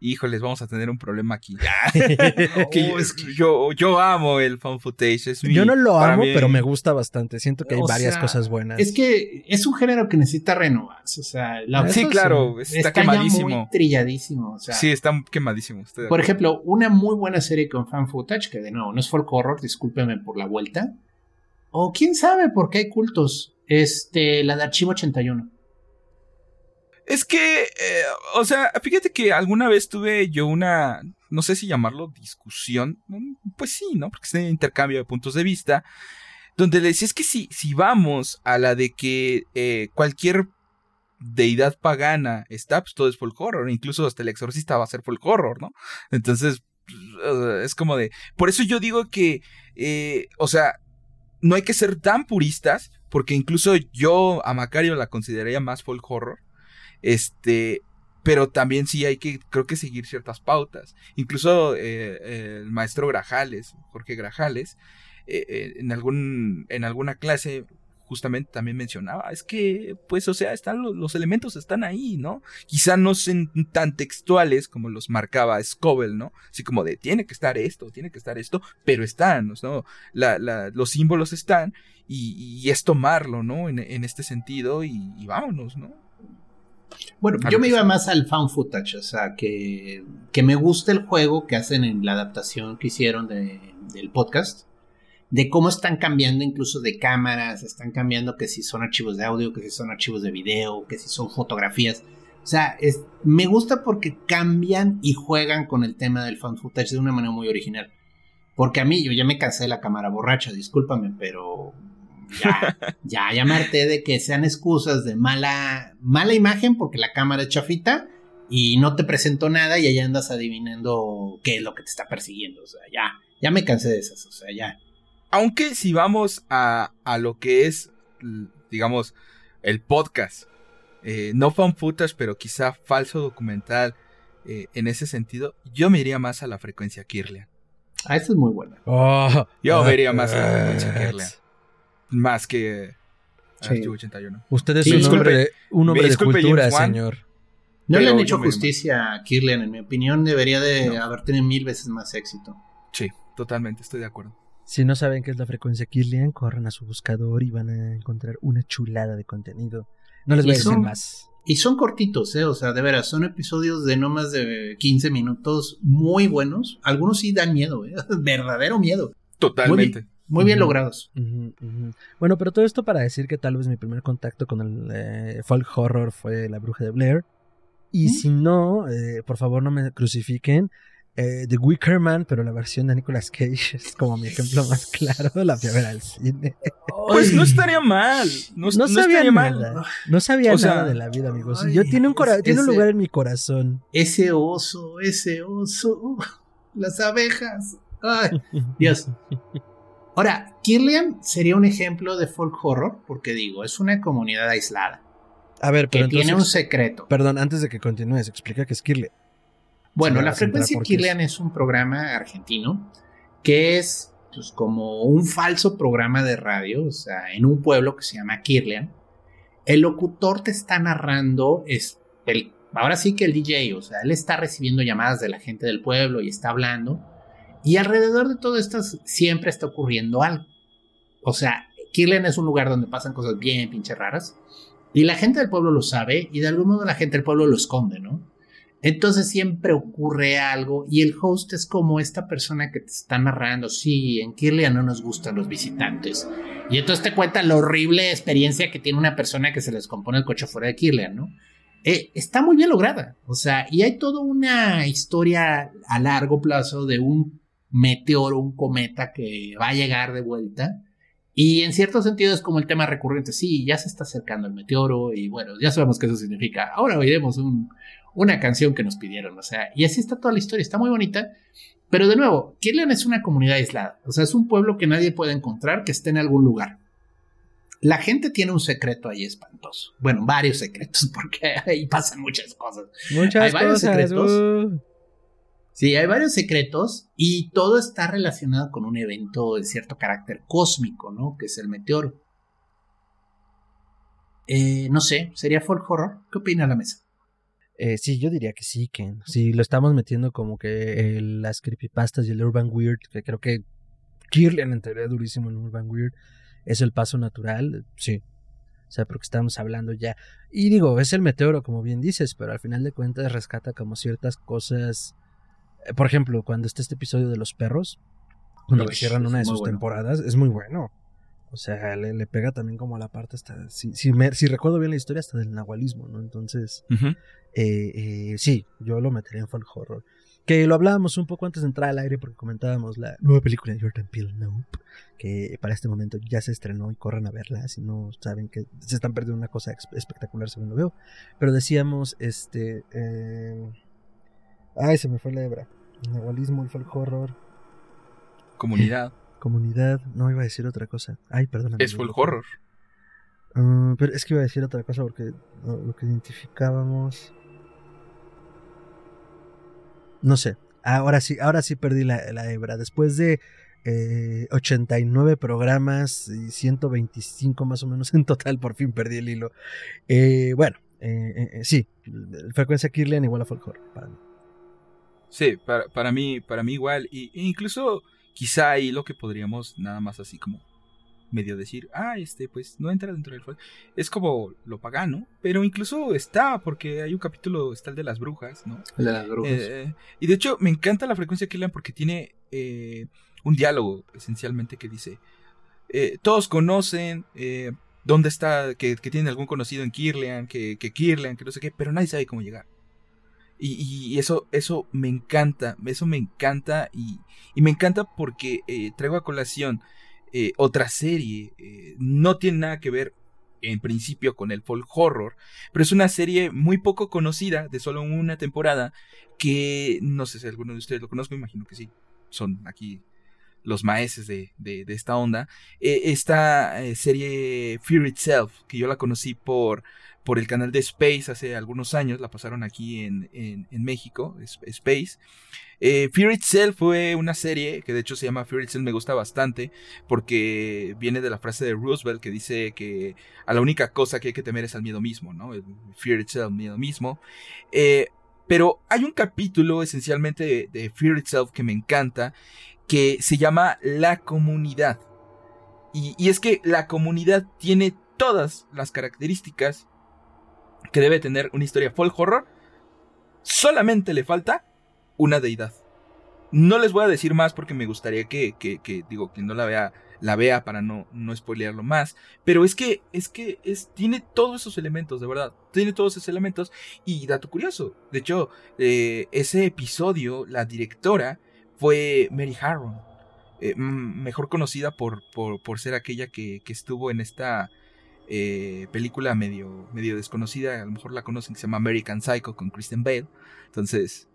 híjoles, vamos a tener un problema aquí. yo, yo amo el fan footage. yo no lo amo, pero me gusta bastante. Siento que hay varias cosas buenas. Es que es un género que necesita renovarse. O sea, la sí, claro, está, quemadísimo. muy trilladísimo. sí, está quemadísimo. Por ejemplo, una muy buena serie con fan footage, que de nuevo no es folk horror, discúlpeme por la vuelta. O quién sabe por qué hay cultos. Este, la de Archivo 81. Es que, eh, o sea, fíjate que alguna vez tuve yo una, no sé si llamarlo discusión, pues sí, ¿no? Porque es un intercambio de puntos de vista, donde le decía, es que si, si vamos a la de que eh, cualquier deidad pagana está, pues todo es folk horror, incluso hasta el exorcista va a ser folk horror, ¿no? Entonces, es como de, por eso yo digo que, eh, o sea, no hay que ser tan puristas, porque incluso yo a Macario la consideraría más folk horror este, pero también sí hay que, creo que seguir ciertas pautas. Incluso eh, el maestro Grajales, Jorge Grajales, eh, eh, en, algún, en alguna clase justamente también mencionaba, es que, pues, o sea, están los, elementos están ahí, ¿no? Quizá no son tan textuales como los marcaba Scoville, ¿no? Así como de, tiene que estar esto, tiene que estar esto, pero están, ¿no? La, la, los símbolos están y, es tomarlo, ¿no? En, en este sentido y, y vámonos, ¿no? Bueno, yo me iba más al fan footage, o sea, que, que me gusta el juego que hacen en la adaptación que hicieron del podcast, de cómo están cambiando incluso de cámaras, están cambiando que si son archivos de audio, que si son archivos de video, que si son fotografías. O sea, es, me gusta porque cambian y juegan con el tema del fan footage de una manera muy original. Porque a mí, yo ya me cansé de la cámara borracha, discúlpame, pero ya, ya, llamarte de que sean excusas de mala, mala imagen porque la cámara es chafita y no te presentó nada y allá andas adivinando qué es lo que te está persiguiendo. O sea, ya, ya me cansé de esas, o sea, ya. Aunque si vamos a, a lo que es, digamos, el podcast, eh, no fan footage, pero quizá falso documental eh, en ese sentido, yo me iría más a la frecuencia Kirlian. Ah, esa es muy buena. Oh, yo me iría más a la frecuencia Kirlian más que Archivo 81. Usted es un hombre, de, un hombre de cultura, señor. No le han hecho justicia a Kirlian, en mi opinión, debería de haber tenido mil veces más éxito. Sí, totalmente, estoy de acuerdo. Si no saben qué es la frecuencia Kirlian, corran a su buscador y van a encontrar una chulada de contenido. No les voy a decir más. Y son cortitos, ¿eh? O sea, de veras, son episodios de no más de 15 minutos muy buenos. Algunos sí dan miedo, ¿eh? Verdadero miedo. Totalmente. Muy bien, logrados. Bueno, pero todo esto para decir que tal vez mi primer contacto con el eh, folk horror fue La Bruja de Blair. Y si no, eh, por favor no me crucifiquen. Eh, The Wicker Man, pero la versión de Nicolas Cage es como mi ejemplo más claro. La fui a ver al cine. Pues no estaría mal. No, sabía mal. No sabía nada de la vida, amigos. Yo tiene un, tiene un lugar en mi corazón. Ese oso, ese oso. Las abejas. Ay, Dios. Ahora, Kirlian sería un ejemplo de folk horror, porque digo, es una comunidad aislada. A ver, pero que tiene un secreto. Perdón, antes de que continúes, explica qué es Kirlian. Bueno, la frecuencia Kirlian es un programa argentino que es pues, como un falso programa de radio, o sea, en un pueblo que se llama Kirlian. El locutor te está narrando, es el, ahora sí que el DJ, o sea, él está recibiendo llamadas de la gente del pueblo y está hablando. Y alrededor de todo esto siempre está ocurriendo algo. O sea, Kirlian es un lugar donde pasan cosas bien pinche raras. Y la gente del pueblo lo sabe y de algún modo la gente del pueblo lo esconde, ¿no? Entonces siempre ocurre algo y el host es como esta persona que te está narrando, sí, en Kirlian no nos gustan los visitantes. Y entonces te cuenta la horrible experiencia que tiene una persona que se les compone el coche fuera de Kirlian, ¿no? Eh, está muy bien lograda, o sea, y hay toda una historia a largo plazo de un meteoro, un cometa que va a llegar de vuelta. Y en cierto sentido es como el tema recurrente, sí, ya se está acercando el meteoro y bueno, ya sabemos qué eso significa. Ahora oiremos un, una canción que nos pidieron, o sea, y así está toda la historia, está muy bonita. Pero de nuevo, Kirlian es una comunidad aislada, o sea, es un pueblo que nadie puede encontrar, que esté en algún lugar. La gente tiene un secreto ahí espantoso. Bueno, varios secretos, porque ahí pasan muchas cosas. Muchas hay varios secretos. Uh. Sí, hay varios secretos y todo está relacionado con un evento de cierto carácter cósmico, ¿no? Que es el meteoro. Eh, no sé, ¿sería folk horror? ¿Qué opina la mesa? Eh, sí, yo diría que sí, Ken. Si lo estamos metiendo como que las creepypastas y el urban weird, que creo que Kirlian entraría durísimo en urban weird, es el paso natural, sí. O sea, porque estamos hablando ya. Y digo, es el meteoro, como bien dices, pero al final de cuentas rescata como ciertas cosas. Eh, por ejemplo, cuando está este episodio de los perros, cuando cierran una de sus temporadas, es muy bueno. O sea, le, pega también como a la parte hasta, si, si, si, recuerdo bien la historia, hasta del nahualismo, ¿no? Entonces, eh, eh, sí, yo lo metería en folk horror. Que lo hablábamos un poco antes de entrar al aire porque comentábamos la nueva película de Jordan Peele, Nope, que para este momento ya se estrenó y corran a verla si no saben que se están perdiendo una cosa espectacular según lo veo. Pero decíamos, este... Eh, ay, se me fue la hebra. Nahualismo, el folk horror. Comunidad. Comunidad, no iba a decir otra cosa. Ay, perdón. Es full horror. Ah, pero es que iba a decir otra cosa porque lo que identificábamos. No sé. Ahora sí, ahora sí perdí la, la hebra. Después de eh, 89 programas y 125 más o menos en total, por fin perdí el hilo. Eh, bueno, eh, eh, sí, frecuencia Kirlian igual a Folk para mí. Sí, para, para, mí, para mí igual. Y, e incluso quizá ahí lo que podríamos nada más así como medio decir, ah, este, pues no entra dentro del fuego. Es como lo pagano, pero incluso está, porque hay un capítulo, está el de las brujas, ¿no? El de las brujas. Eh, y de hecho, me encanta la frecuencia que lean porque tiene eh, un diálogo, esencialmente, que dice, eh, todos conocen dónde está, que, que, tienen algún conocido en Kirlian, que, que Kirlian, que no sé qué, pero nadie sabe cómo llegar. Y, eso, eso me encanta, eso me encanta y, y me encanta porque traigo a colación eh, otra serie. Eh, no tiene nada que ver en principio con el folk horror, pero es una serie muy poco conocida, de solo una temporada, que no sé si alguno de ustedes lo conozco, imagino que sí, son aquí los maestros de, de, esta onda. Eh, esta serie Fear Itself, que yo la conocí por, por el canal de Space hace algunos años, la pasaron aquí en, en, México, Space. Eh, Fear Itself fue una serie que de hecho se llama Fear Itself, me gusta bastante porque viene de la frase de Roosevelt que dice que a la única cosa que hay que temer es al miedo mismo, ¿no? Fear Itself, miedo mismo. Eh, pero hay un capítulo esencialmente de, Fear Itself que me encanta que se llama La Comunidad. Y, y es que la comunidad tiene todas las características que debe tener una historia folk horror, solamente le falta una deidad. No les voy a decir más porque me gustaría que, que, digo, quien no la vea, la vea para no, no spoilearlo más. Pero es que, es que es, tiene todos esos elementos, de verdad. Tiene todos esos elementos. Y dato curioso. De hecho, eh, ese episodio, la directora fue Mary Harron. Eh, mejor conocida por, por, por, ser aquella que, que estuvo en esta eh, película medio, medio desconocida, a lo mejor la conocen, que se llama American Psycho con Kristen Bale. Entonces,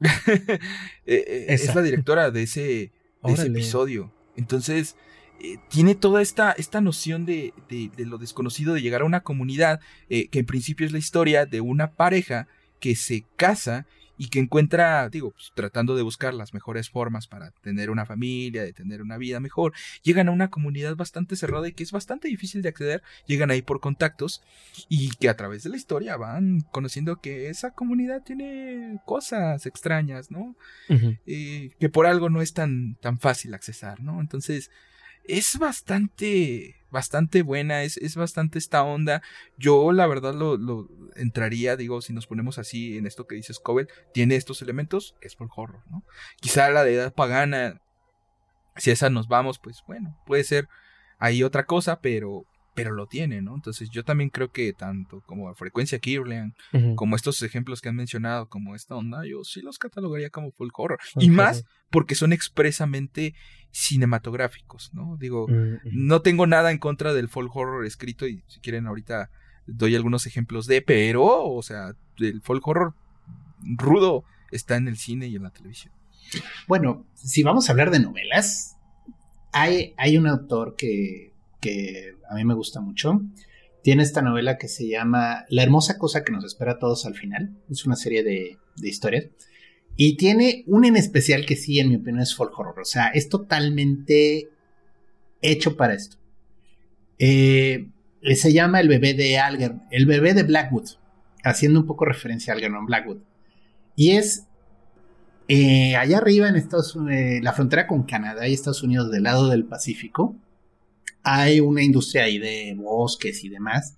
eh, eh, es la directora de ese, episodio. Entonces, tiene toda esta, esta noción de, de, de, lo desconocido, de llegar a una comunidad, que en principio es la historia de una pareja que se casa y que encuentra, digo, pues, tratando de buscar las mejores formas para tener una familia, de tener una vida mejor, llegan a una comunidad bastante cerrada y que es bastante difícil de acceder, llegan ahí por contactos y que a través de la historia van conociendo que esa comunidad tiene cosas extrañas, ¿no? Eh, que por algo no es tan, tan fácil accesar, ¿no? Entonces, es bastante, bastante buena, es, es bastante esta onda. Yo la verdad lo, entraría, digo, si nos ponemos así en esto que dice Scoville, tiene estos elementos, es por horror, ¿no? Quizá la de edad pagana, si esa nos vamos, pues bueno, puede ser ahí otra cosa, pero pero lo tiene, ¿no? Entonces yo también creo que tanto como frecuencia Kirlian, como estos ejemplos que han mencionado, como esta onda, yo sí los catalogaría como folk horror. y más porque son expresamente cinematográficos, ¿no? Digo, mm, no tengo nada en contra del folk horror escrito y si quieren ahorita doy algunos ejemplos de, pero, o sea, el folk horror rudo está en el cine y en la televisión. Bueno, si vamos a hablar de novelas, hay, hay un autor que que a mí me gusta mucho. Tiene esta novela que se llama La hermosa cosa que nos espera a todos al final. Es una serie de, historias. Y tiene un en especial que sí, en mi opinión, es folk horror. O sea, es totalmente hecho para esto. Eh, se llama El bebé de Algernon, el bebé de Blackwood, haciendo un poco referencia a Algernon Blackwood. Y es eh, allá arriba en Estados Unidos, eh, la frontera con Canadá y Estados Unidos del lado del Pacífico hay una industria ahí de bosques y demás.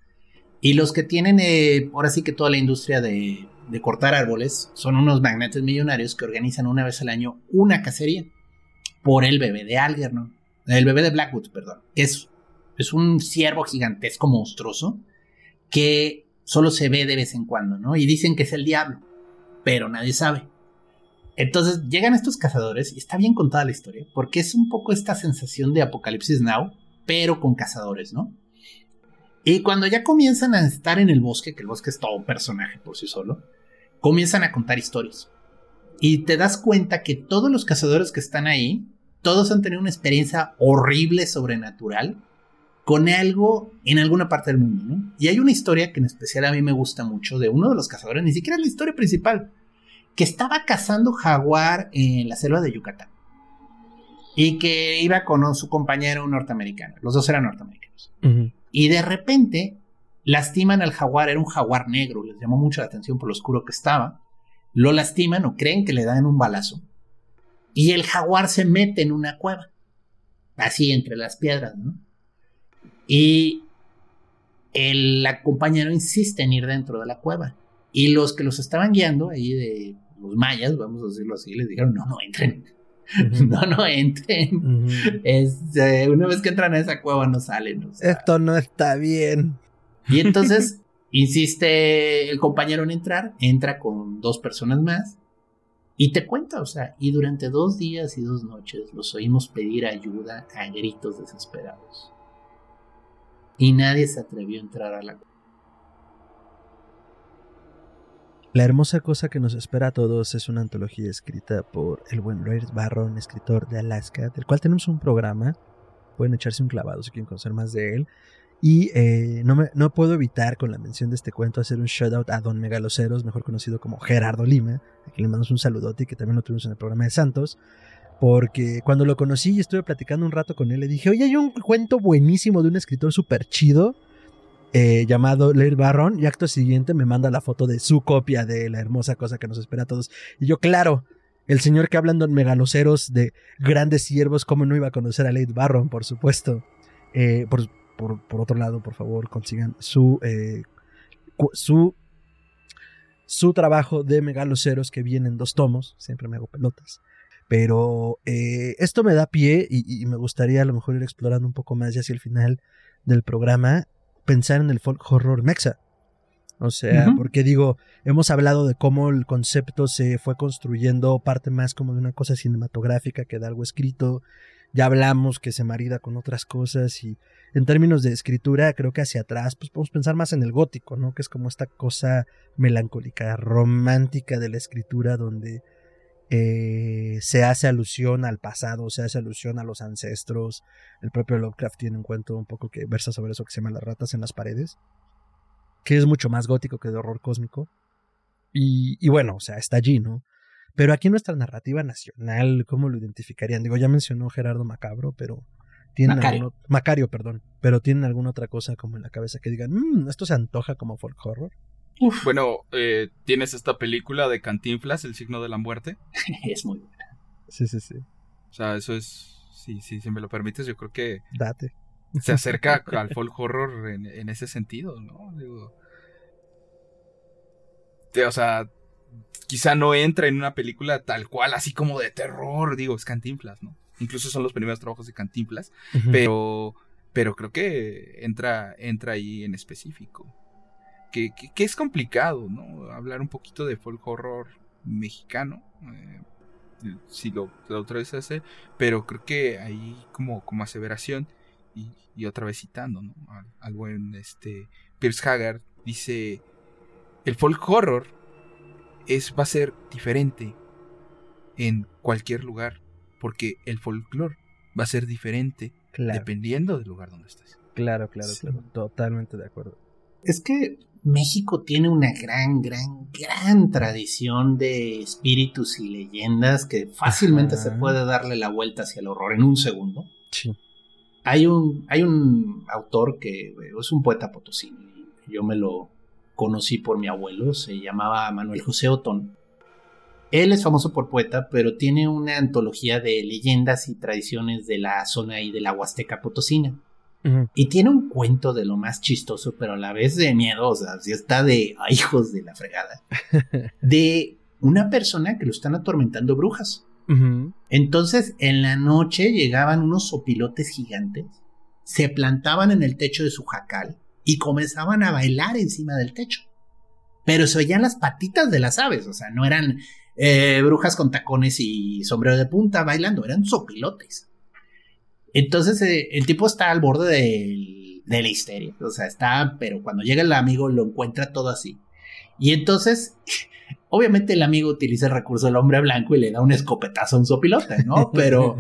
Y los que tienen, eh, ahora sí que toda la industria de, cortar árboles, son unos magnates millonarios que organizan una vez al año una cacería por el bebé de Algernon, el bebé de Blackwood, perdón, que es, un ciervo gigantesco monstruoso que solo se ve de vez en cuando, ¿no? Y dicen que es el diablo, pero nadie sabe. Entonces llegan estos cazadores y está bien contada la historia, porque es un poco esta sensación de Apocalipsis Now, pero con cazadores, ¿no? Y cuando ya comienzan a estar en el bosque, que el bosque es todo un personaje por sí solo, comienzan a contar historias. Y te das cuenta que todos los cazadores que están ahí, todos han tenido una experiencia horrible, sobrenatural, con algo en alguna parte del mundo, ¿no? Y hay una historia que en especial a mí me gusta mucho de uno de los cazadores, ni siquiera es la historia principal, que estaba cazando jaguar en la selva de Yucatán y que iba con su compañero norteamericano. Los dos eran norteamericanos. Y de repente lastiman al jaguar, era un jaguar negro, les llamó mucho la atención por lo oscuro que estaba. Lo lastiman o creen que le dan un balazo. Y el jaguar se mete en una cueva, así entre las piedras, ¿no? Y el compañero insiste en ir dentro de la cueva. Y los que los estaban guiando, ahí de los mayas, vamos a decirlo así, les dijeron, no, no entren no, no entren. Este, una vez que entran a esa cueva no salen. Esto no está bien. Y entonces insiste el compañero en entrar, entra con dos personas más y te cuenta, o sea, y durante dos días y dos noches los oímos pedir ayuda a gritos desesperados. Y nadie se atrevió a entrar a la cueva. La hermosa cosa que nos espera a todos es una antología escrita por el buen Ray Barron, escritor de Alaska, del cual tenemos un programa. Pueden echarse un clavado si quieren conocer más de él. Y eh, no, me, no puedo evitar con la mención de este cuento hacer un shout out a Don Megaloceros, mejor conocido como Gerardo Lima, a quien le mandamos un saludote y que también lo tuvimos en el programa de Santos. Porque cuando lo conocí y estuve platicando un rato con él, le dije, oye, hay un cuento buenísimo de un escritor súper chido eh, llamado Lair Barron y acto siguiente me manda la foto de su copia de la hermosa cosa que nos espera a todos. Y yo, claro, el señor que hablando en megaloceros de grandes siervos, ¿cómo no iba a conocer a Laird Barron, por supuesto? Eh, por, otro lado, por favor, consigan su eh, su, su trabajo de megaloceros que viene en dos tomos, siempre me hago pelotas. Pero eh, esto me da pie y, me gustaría a lo mejor ir explorando un poco más ya hacia el final del programa, pensar en el folk horror mexa. O sea, porque digo, hemos hablado de cómo el concepto se fue construyendo parte más como de una cosa cinematográfica que de algo escrito. Ya hablamos que se marida con otras cosas y en términos de escritura, creo que hacia atrás, pues podemos pensar más en el gótico, ¿no? Que es como esta cosa melancólica, romántica de la escritura donde eh, se hace alusión al pasado, se hace alusión a los ancestros. El propio Lovecraft tiene un cuento un poco que versa sobre eso que se llama Las ratas en las paredes, que es mucho más gótico que de horror cósmico. Y, bueno, o sea, está allí, ¿no? Pero aquí nuestra narrativa nacional, ¿cómo lo identificarían? Digo, ya mencionó Gerardo Macabro, pero tienen Macario. Macario, perdón, pero tienen alguna otra cosa como en la cabeza que digan, mmm, esto se antoja como folk horror. Bueno, eh, tienes esta película de Cantinflas, El signo de la muerte. es muy buena. Sí, sí, sí. O sea, eso es. Sí, sí, si me lo permites, yo creo que. Date. Se acerca al folk horror en, ese sentido, ¿no? Digo. o sea, quizá no entra en una película tal cual, así como de terror, digo, es Cantinflas, ¿no? Incluso son los primeros trabajos de Cantinflas, pero, pero creo que entra, entra ahí en específico que, es complicado, ¿no? Hablar un poquito de folk horror mexicano. Eh, si lo, otra vez hace, pero creo que ahí como, como aseveración y, otra vez citando ¿no? al, buen este, Pierce Haggard dice el folk horror es, va a ser diferente en cualquier lugar porque el folclore va a ser diferente dependiendo del lugar donde estés. Claro, claro, claro, totalmente de acuerdo. Es que México tiene una gran, gran, gran tradición de espíritus y leyendas que fácilmente se puede darle la vuelta hacia el horror en un segundo. Sí. Hay un, hay un autor que es un poeta potosí. Yo me lo conocí por mi abuelo, se llamaba Manuel José Otón. Él es famoso por poeta, pero tiene una antología de leyendas y tradiciones de la zona y de la Huasteca Potosina. Y tiene un cuento de lo más chistoso, pero a la vez de miedo, o sea, si está de hijos de la fregada, de una persona que lo están atormentando brujas. Entonces, en la noche llegaban unos sopilotes gigantes, se plantaban en el techo de su jacal y comenzaban a bailar encima del techo. Pero se oían las patitas de las aves, o sea, no eran eh, brujas con tacones y sombrero de punta bailando, eran sopilotes. Entonces eh, el tipo está al borde de, de la histeria. O sea, está, pero cuando llega el amigo lo encuentra todo así. Y entonces, obviamente el amigo utiliza el recurso del hombre blanco y le da un escopetazo a un sopilote, ¿no? Pero,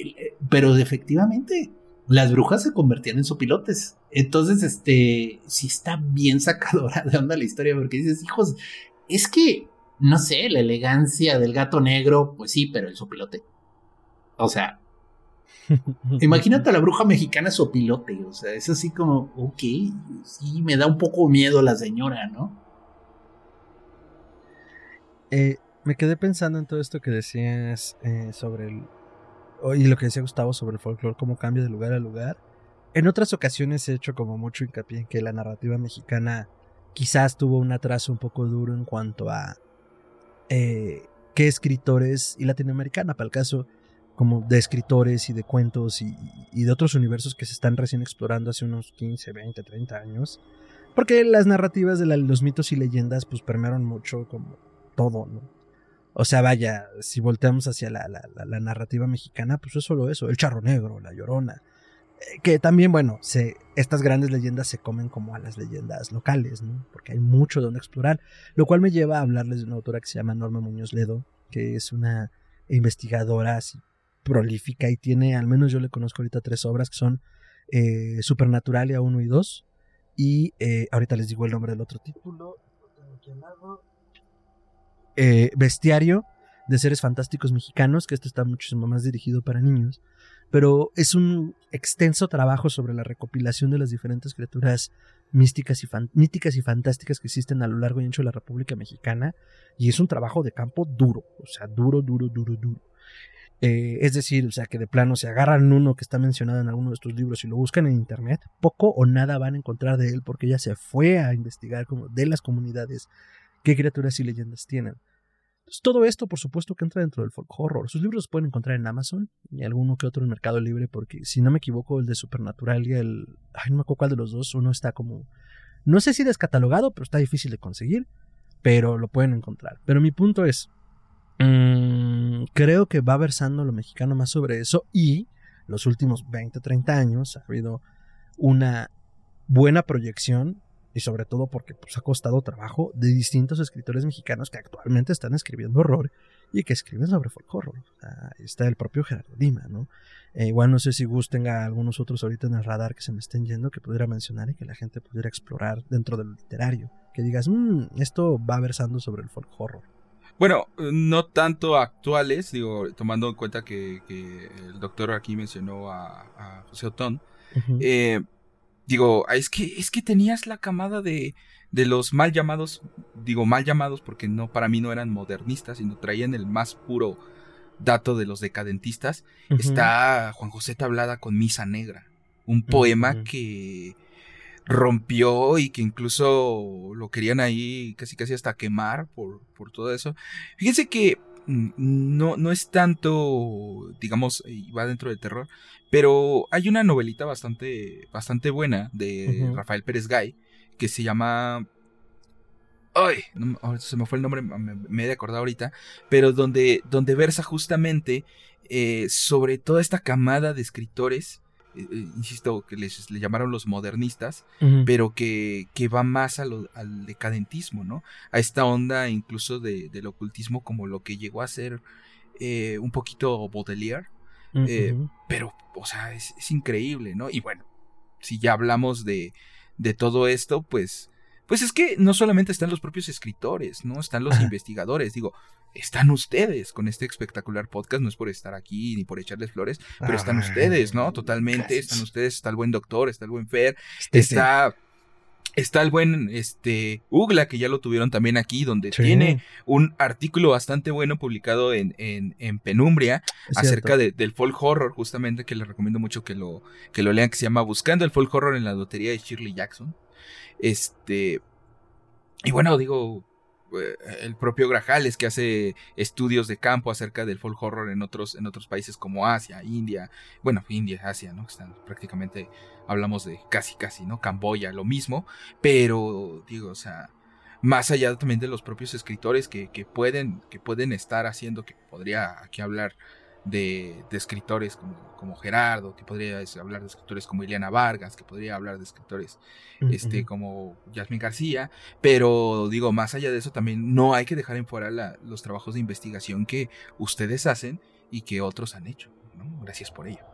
pero efectivamente, las brujas se convertían en sopilotes. Entonces, este, sí está bien sacadora de onda la historia, porque dices, hijos, es que, no sé, la elegancia del gato negro, pues sí, pero el sopilote. O sea, Imagínate a la bruja mexicana sopilote, o sea, es así como, ok, sí, me da un poco miedo la señora, ¿no? Eh, me quedé pensando en todo esto que decías eh, sobre el. Y lo que decía Gustavo sobre el folclore, cómo cambia de lugar a lugar. En otras ocasiones he hecho como mucho hincapié en que la narrativa mexicana quizás tuvo un atraso un poco duro en cuanto a eh, qué escritores y latinoamericana, para el caso como de escritores y de cuentos y, de otros universos que se están recién explorando hace unos 15, 20, 30 años. Porque las narrativas de los mitos y leyendas pues permearon mucho como todo, ¿no? O sea, vaya, si volteamos hacia la, la, narrativa mexicana, pues es solo eso, el charro negro, la llorona. Eh, que también, bueno, se, estas grandes leyendas se comen como a las leyendas locales, ¿no? Porque hay mucho donde explorar. Lo cual me lleva a hablarles de una autora que se llama Norma Muñoz Ledo, que es una investigadora así prolífica y tiene, al menos yo le conozco ahorita tres obras que son eh, Supernaturalia 1 y 2 y eh, ahorita les digo el nombre del otro título. Eh, Bestiario de seres fantásticos mexicanos, que esto está muchísimo más dirigido para niños, pero es un extenso trabajo sobre la recopilación de las diferentes criaturas místicas y, míticas y fantásticas que existen a lo largo y ancho de la República Mexicana, y es un trabajo de campo duro, o sea, duro, duro, duro, duro. Eh, es decir, o sea, que de plano se agarran uno que está mencionado en alguno de estos libros y lo buscan en internet, poco o nada van a encontrar de él porque ya se fue a investigar como de las comunidades qué criaturas y leyendas tienen. todo esto, por supuesto, que entra dentro del folk horror. Sus libros se pueden encontrar en Amazon y alguno que otro en Mercado Libre, porque si no me equivoco, el de Supernatural y el. Ay, no me acuerdo cuál de los dos. Uno está como. No sé si descatalogado, pero está difícil de conseguir. Pero lo pueden encontrar. Pero mi punto es. Mm, creo que va versando lo mexicano más sobre eso y los últimos 20, 30 años ha habido una buena proyección y sobre todo porque pues, ha costado trabajo de distintos escritores mexicanos que actualmente están escribiendo horror y que escriben sobre folk horror. está el propio Gerardo Lima, ¿no? Eh, igual no sé si Gus tenga algunos otros ahorita en el radar que se me estén yendo que pudiera mencionar y que la gente pudiera explorar dentro del literario. Que digas, mmm, esto va versando sobre el folk horror. Bueno, no tanto actuales, digo, tomando en cuenta que, el doctor aquí mencionó a, José Otón. eh, digo, es que, es que tenías la camada de, de los mal llamados, digo mal llamados porque no, para mí no eran modernistas, sino traían el más puro dato de los decadentistas. Está Juan José Tablada con Misa Negra, un poema que rompió y que incluso lo querían ahí casi casi hasta quemar por, por todo eso. Fíjense que mm, no, no es tanto, digamos, va dentro del terror, pero hay una novelita bastante, bastante buena de Rafael Pérez Gay que se llama Ay, se me fue el nombre, me, he de acordar ahorita, pero donde, donde versa justamente eh, sobre toda esta camada de escritores, eh, eh, insisto, que les, le llamaron los modernistas, pero que, que va más al decadentismo, ¿no? A esta onda incluso de, del ocultismo como lo que llegó a ser un poquito Baudelaire, eh, pero, o sea, es, increíble, ¿no? Y bueno, si ya hablamos de, de todo esto, pues, pues es que no solamente están los propios escritores, ¿no? Están los investigadores, digo, están ustedes con este espectacular podcast, no es por estar aquí ni por echarles flores, pero están ustedes, ¿no? Totalmente, están ustedes, está el buen doctor, está el buen Fer, está Está el buen este Ugla, que ya lo tuvieron también aquí, donde tiene un artículo bastante bueno publicado en, en, en Penumbria acerca del folk horror, justamente, que les recomiendo mucho que lo, que lo lean, que se llama Buscando el folk horror en la lotería de Shirley Jackson. Este. Y bueno, digo, eh, el propio Grajales que hace estudios de campo acerca del folk horror en otros, en otros países como Asia, India, bueno, India, Asia, ¿no? Están prácticamente, hablamos de casi, casi, ¿no? Camboya, lo mismo, pero digo, o sea, más allá también de los propios escritores que, que pueden, que pueden estar haciendo, que podría aquí hablar de, escritores como, como, Gerardo, que podría hablar de escritores como Ileana Vargas, que podría hablar de escritores este, como Yasmin García, pero digo, más allá de eso también no hay que dejar en fuera los trabajos de investigación que ustedes hacen y que otros han hecho. Gracias por ello.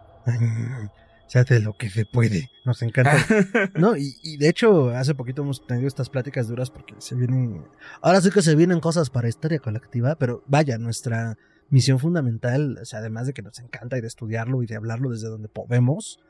se hace lo que se puede, nos encanta. no, y, y, de hecho, hace poquito hemos tenido estas pláticas duras porque se vienen. Ahora sí que se vienen cosas para historia colectiva, pero vaya, nuestra misión fundamental, o sea, además de que nos encanta y de estudiarlo y de hablarlo desde donde podemos,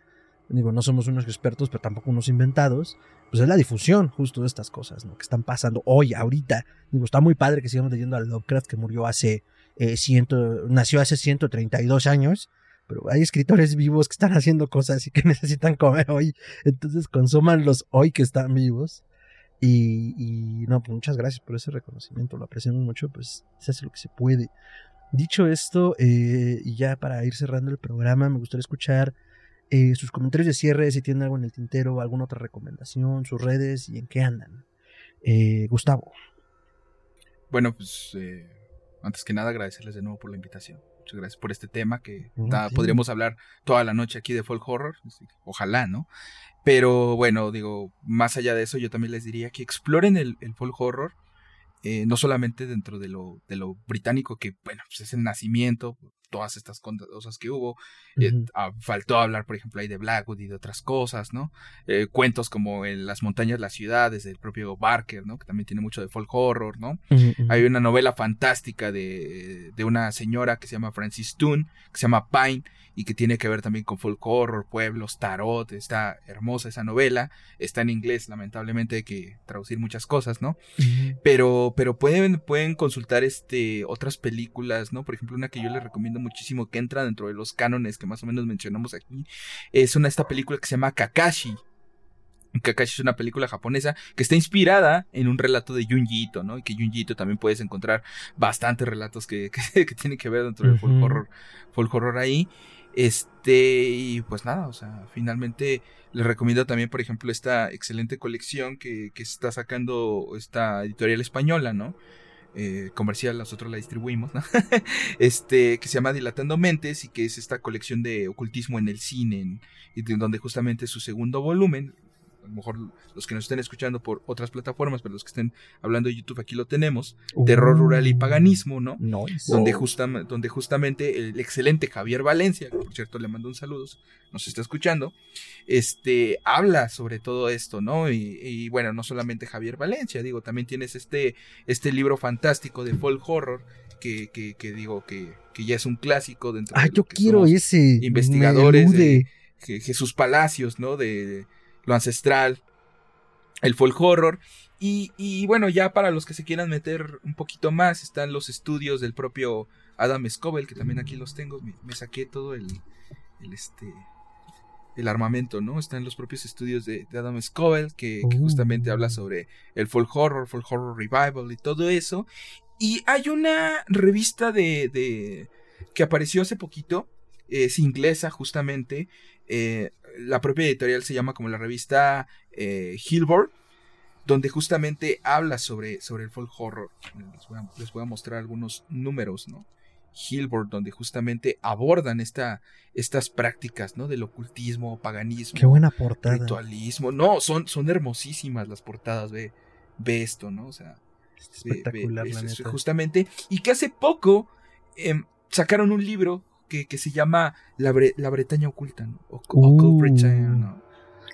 digo, no somos unos expertos, pero tampoco unos inventados, pues es la difusión justo de estas cosas, ¿no? Que están pasando hoy, ahorita. Digo, está muy padre que sigamos leyendo a Lovecraft, que murió hace, eh, ciento, nació hace 132 años, pero hay escritores vivos que están haciendo cosas y que necesitan comer hoy, entonces consumanlos hoy que están vivos. Y, y no, pues muchas gracias por ese reconocimiento, lo apreciamos mucho, pues se hace lo que se puede. Dicho esto, eh, y ya para ir cerrando el programa, me gustaría escuchar eh, sus comentarios de cierre, si tienen algo en el tintero, alguna otra recomendación, sus redes y en qué andan. Eh, Gustavo. Bueno, pues antes que nada agradecerles de nuevo por la invitación. Muchas gracias por este tema que podríamos hablar toda la noche aquí de folk horror. Ojalá, ¿no? Pero bueno, digo, más allá de eso, yo también les diría que exploren el, el folk horror eh, no solamente dentro de lo, de lo británico, que bueno, pues es el nacimiento, todas estas cosas que hubo. Eh, ah, faltó hablar, por ejemplo, ahí de Blackwood y de otras cosas, ¿no? Eh, cuentos como en Las montañas, las ciudades, del propio Barker, ¿no? Que también tiene mucho de folk horror, ¿no? Hay una novela fantástica de, de, una señora que se llama Francis Toon, que se llama Pine, y que tiene que ver también con folk horror, pueblos, tarot, está hermosa esa novela, está en inglés, lamentablemente hay que traducir muchas cosas, ¿no? Pero, pero pueden, pueden consultar este, otras películas, ¿no? Por ejemplo, una que yo les recomiendo muchísimo que entra dentro de los cánones que más o menos mencionamos aquí, es una esta película que se llama Kakashi. Kakashi es una película japonesa que está inspirada en un relato de Junji Ito, ¿no? Y que Junji Ito también puedes encontrar bastantes relatos que, que, tienen que ver dentro del folk horror, folk horror ahí. Este, y pues nada, o sea, finalmente les recomiendo también, por ejemplo, esta excelente colección que, que está sacando esta editorial española, ¿no? Eh, comercial, nosotros la distribuimos, ¿no? este, que se llama Dilatando Mentes y que es esta colección de ocultismo en el cine, y donde justamente su segundo volumen, a lo mejor los que nos estén escuchando por otras plataformas, pero los que estén hablando de YouTube aquí lo tenemos, Terror Rural y Paganismo, ¿no? Donde, donde justamente el excelente Javier Valencia, que por cierto le mando un saludo, nos está escuchando, este, habla sobre todo esto, ¿no? Y, bueno, no solamente Javier Valencia, digo, también tienes este, este libro fantástico de folk horror, que, que, digo que, que, ya es un clásico dentro ah, yo quiero ese investigadores de, Jesús Palacios, ¿no? de lo ancestral, el folk horror. Y, bueno, ya para los que se quieran meter un poquito más, están los estudios del propio Adam Scoville, que también aquí los tengo. Me, saqué todo el, el, este, el armamento, ¿no? Están los propios estudios de, Adam Scoville, que, justamente habla sobre el folk horror, folk horror revival y todo eso. Y hay una revista de, de que apareció hace poquito, es inglesa justamente, eh, la propia editorial se llama como la revista eh, Hillboard, donde justamente habla sobre, sobre el folk horror. Les voy, a, mostrar algunos números, ¿no? Hillboard, donde justamente abordan esta, estas prácticas, ¿no? Del ocultismo, paganismo. Qué buena portada. Ritualismo. No, son, son hermosísimas las portadas, ve, ve esto, ¿no? O sea. Espectacular, la Justamente. Y que hace poco em, sacaron un libro que, se llama La, la Bretaña Oculta, ¿no? Uh.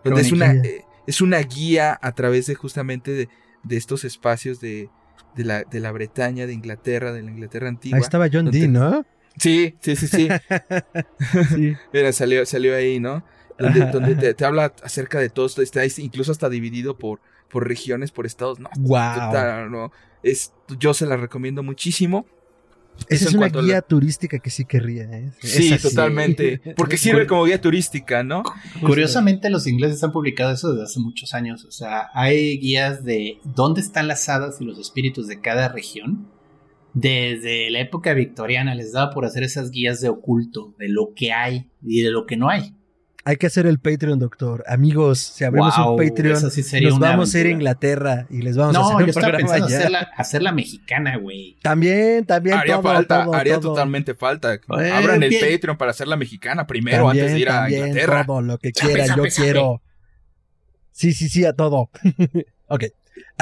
Donde es una, eh, es una guía a través de justamente de, estos espacios de, de, la, de la Bretaña, de Inglaterra, de la Inglaterra antigua. Ahí estaba John Dee, ¿no? Sí, sí, sí, sí. Mira, salió, salió ahí, ¿no? Donde, te, habla acerca de todo esto, está incluso hasta dividido por, por regiones, por estados. No, wow. no, es, yo se la recomiendo muchísimo. Esa es una guía turística que sí querría. ¿eh? Sí, totalmente. Porque sirve como guía turística, ¿no? Curiosamente, los ingleses han publicado eso desde hace muchos años. O sea, hay guías de dónde están las hadas y los espíritus de cada región. Desde la época victoriana les daba por hacer esas guías de oculto, de lo que hay y de lo que no hay. Hay que hacer el Patreon, doctor. Amigos, si abrimos un Patreon, nos vamos a ir a Inglaterra y les vamos a hacer un programa allá. Hacerla, mexicana, güey. También, también. Haría falta, haría totalmente falta. Abran el Patreon para hacerla mexicana primero antes de ir a Inglaterra. Todo lo que quieran, yo quiero. Sí, sí, sí, a todo. ok.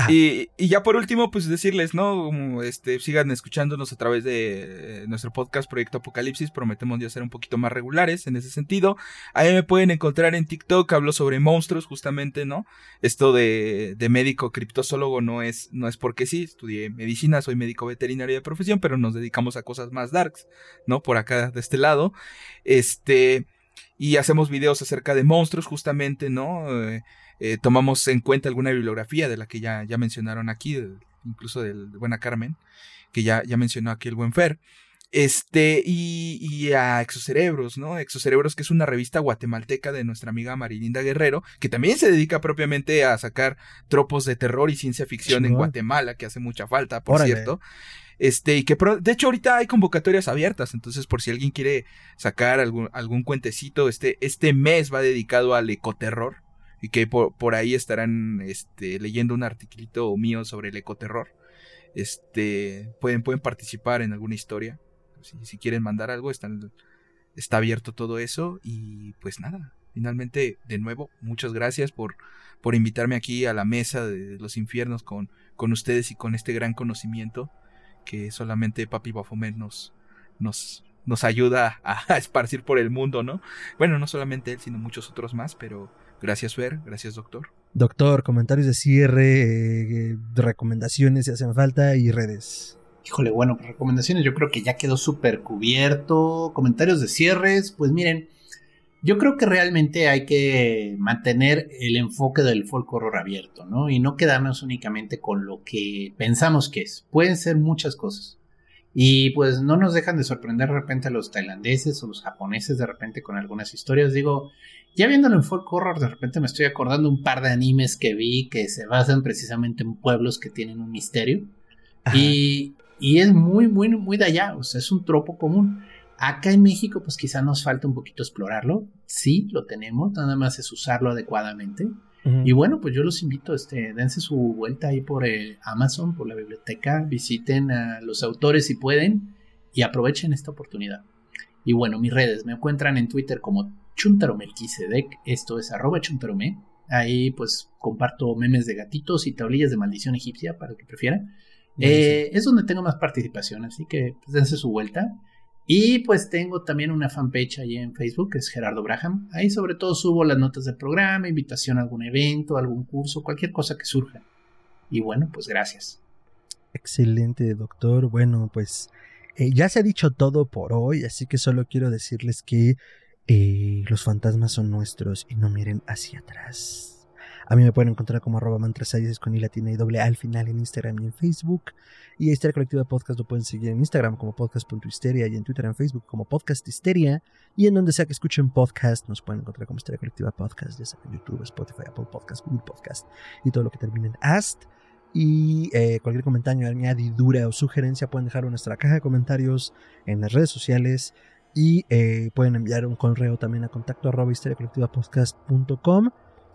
Y, ya por último, pues decirles, ¿no? Este, sigan escuchándonos a través de eh, nuestro podcast Proyecto Apocalipsis. Prometemos ya ser un poquito más regulares en ese sentido. Ahí me pueden encontrar en TikTok. Hablo sobre monstruos, justamente, ¿no? Esto de, de médico criptozoólogo no es, no es porque sí. Estudié medicina, soy médico veterinario de profesión, pero nos dedicamos a cosas más darks, ¿no? Por acá, de este lado. Este. Y hacemos videos acerca de monstruos, justamente, ¿no? Eh, eh, tomamos en cuenta alguna bibliografía de la que ya, ya mencionaron aquí, incluso del Buena Carmen, que ya, ya mencionó aquí el Buen Fer. Este, y, y, a Exocerebros, ¿no? Exocerebros, que es una revista guatemalteca de nuestra amiga Marilinda Guerrero, que también se dedica propiamente a sacar tropos de terror y ciencia ficción en Guatemala, que hace mucha falta, por cierto. Este, y que de hecho ahorita hay convocatorias abiertas, entonces por si alguien quiere sacar algún, algún cuentecito, este, este mes va dedicado al ecoterror y que por, ahí estarán este, leyendo un articulito mío sobre el ecoterror. Este, pueden, pueden participar en alguna historia. Si, quieren mandar algo, están, está abierto todo eso. Y pues nada, finalmente, de nuevo, muchas gracias por, por invitarme aquí a la mesa de los infiernos con, con ustedes y con este gran conocimiento que solamente Papi Bafomet nos, nos, nos ayuda a, esparcir por el mundo, ¿no? Bueno, no solamente él, sino muchos otros más, pero Gracias, Fer. Gracias, doctor. Doctor, comentarios de cierre, eh, recomendaciones si hacen falta y redes. Híjole, bueno, pues recomendaciones yo creo que ya quedó súper cubierto. Comentarios de cierres, pues miren, yo creo que realmente hay que mantener el enfoque del folk horror abierto, ¿no? Y no quedarnos únicamente con lo que pensamos que es. Pueden ser muchas cosas. Y pues no nos dejan de sorprender de repente a los tailandeses o los japoneses de repente con algunas historias. Digo, ya viéndolo en folk horror, de repente me estoy acordando un par de animes que vi que se basan precisamente en pueblos que tienen un misterio. Y, y, es muy, muy, muy de allá. O sea, es un tropo común. Acá en México, pues quizá nos falta un poquito explorarlo. Sí, lo tenemos, nada más es usarlo adecuadamente. Y bueno, pues yo los invito, este, dense su vuelta ahí por eh, Amazon, por la biblioteca, visiten a los autores si pueden y aprovechen esta oportunidad. Y bueno, mis redes me encuentran en Twitter como Chuntaromelquisedec, esto es arroba chuntarome. Ahí pues comparto memes de gatitos y tablillas de maldición egipcia para que prefieran. Eh, es donde tengo más participación, así que pues, dense su vuelta. Y pues tengo también una fanpage ahí en Facebook, que es Gerardo Braham. Ahí sobre todo subo las notas del programa, invitación a algún evento, algún curso, cualquier cosa que surja. Y bueno, pues gracias. Excelente, doctor. Bueno, pues eh, ya se ha dicho todo por hoy, así que solo quiero decirles que eh, los fantasmas son nuestros y no miren hacia atrás. A mí me pueden encontrar como arroba con i latina y doble al final en Instagram y en Facebook. Y a Histeria Colectiva Podcast lo pueden seguir en Instagram como podcast.histeria y en Twitter y en Facebook como Podcast Histeria. Y en donde sea que escuchen podcast, nos pueden encontrar como Histeria Colectiva Podcast, ya sea en YouTube, Spotify, Apple Podcast, Google Podcast y todo lo que termine en AST. Y eh, cualquier comentario, añadidura o sugerencia pueden dejarlo en nuestra caja de comentarios en las redes sociales. Y eh, pueden enviar un correo también a contacto arroba histeriacolectivapodcast.com.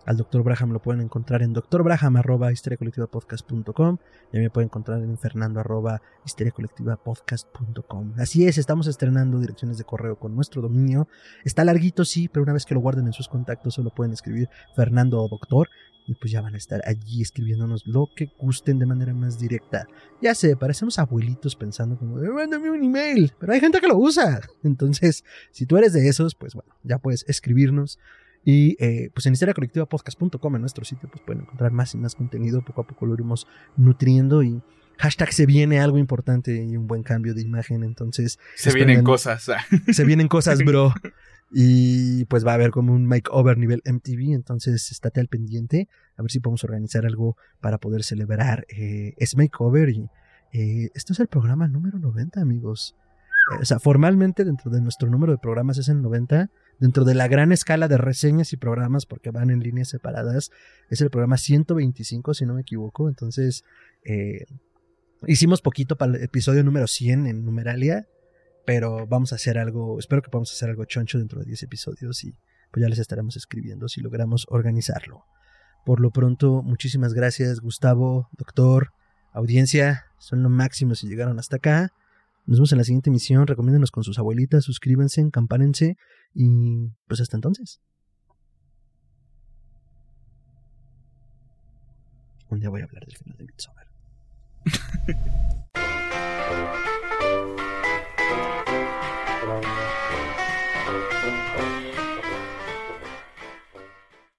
Al Dr. Braham lo pueden encontrar en drbraham arroba histeriacolectivapodcast.com y a mí me pueden encontrar en fernando arroba histeriacolectivapodcast.com. Así es, estamos estrenando direcciones de correo con nuestro dominio. Está larguito, sí, pero una vez que lo guarden en sus contactos solo pueden escribir Fernando o Doctor y pues ya van a estar allí escribiéndonos lo que gusten de manera más directa. Ya sé, parecemos abuelitos pensando como, mándame un email, pero hay gente que lo usa. Entonces, si tú eres de esos, pues bueno, ya puedes escribirnos y eh, pues en historiacolectivapodcast.com, en nuestro sitio, pues pueden encontrar más y más contenido. Poco a poco lo iremos nutriendo y hashtag se viene algo importante y un buen cambio de imagen. Entonces. Se vienen cosas. se vienen cosas, bro. Y pues va a haber como un makeover nivel MTV. Entonces estate al pendiente. A ver si podemos organizar algo para poder celebrar eh, ese makeover. Y eh, esto es el programa número 90, amigos. o sea, formalmente dentro de nuestro número de programas es el 90 dentro de la gran escala de reseñas y programas, porque van en líneas separadas, es el programa 125, si no me equivoco. Entonces, eh, hicimos poquito para el episodio número 100 en Numeralia, pero vamos a hacer algo, espero que podamos hacer algo choncho dentro de 10 episodios y pues ya les estaremos escribiendo si logramos organizarlo. Por lo pronto, muchísimas gracias, Gustavo, doctor, audiencia, son lo máximo si llegaron hasta acá. Nos vemos en la siguiente emisión. Recomiéndenos con sus abuelitas, suscríbanse, encampanense y pues hasta entonces. Un día voy a hablar del final de Midsommar.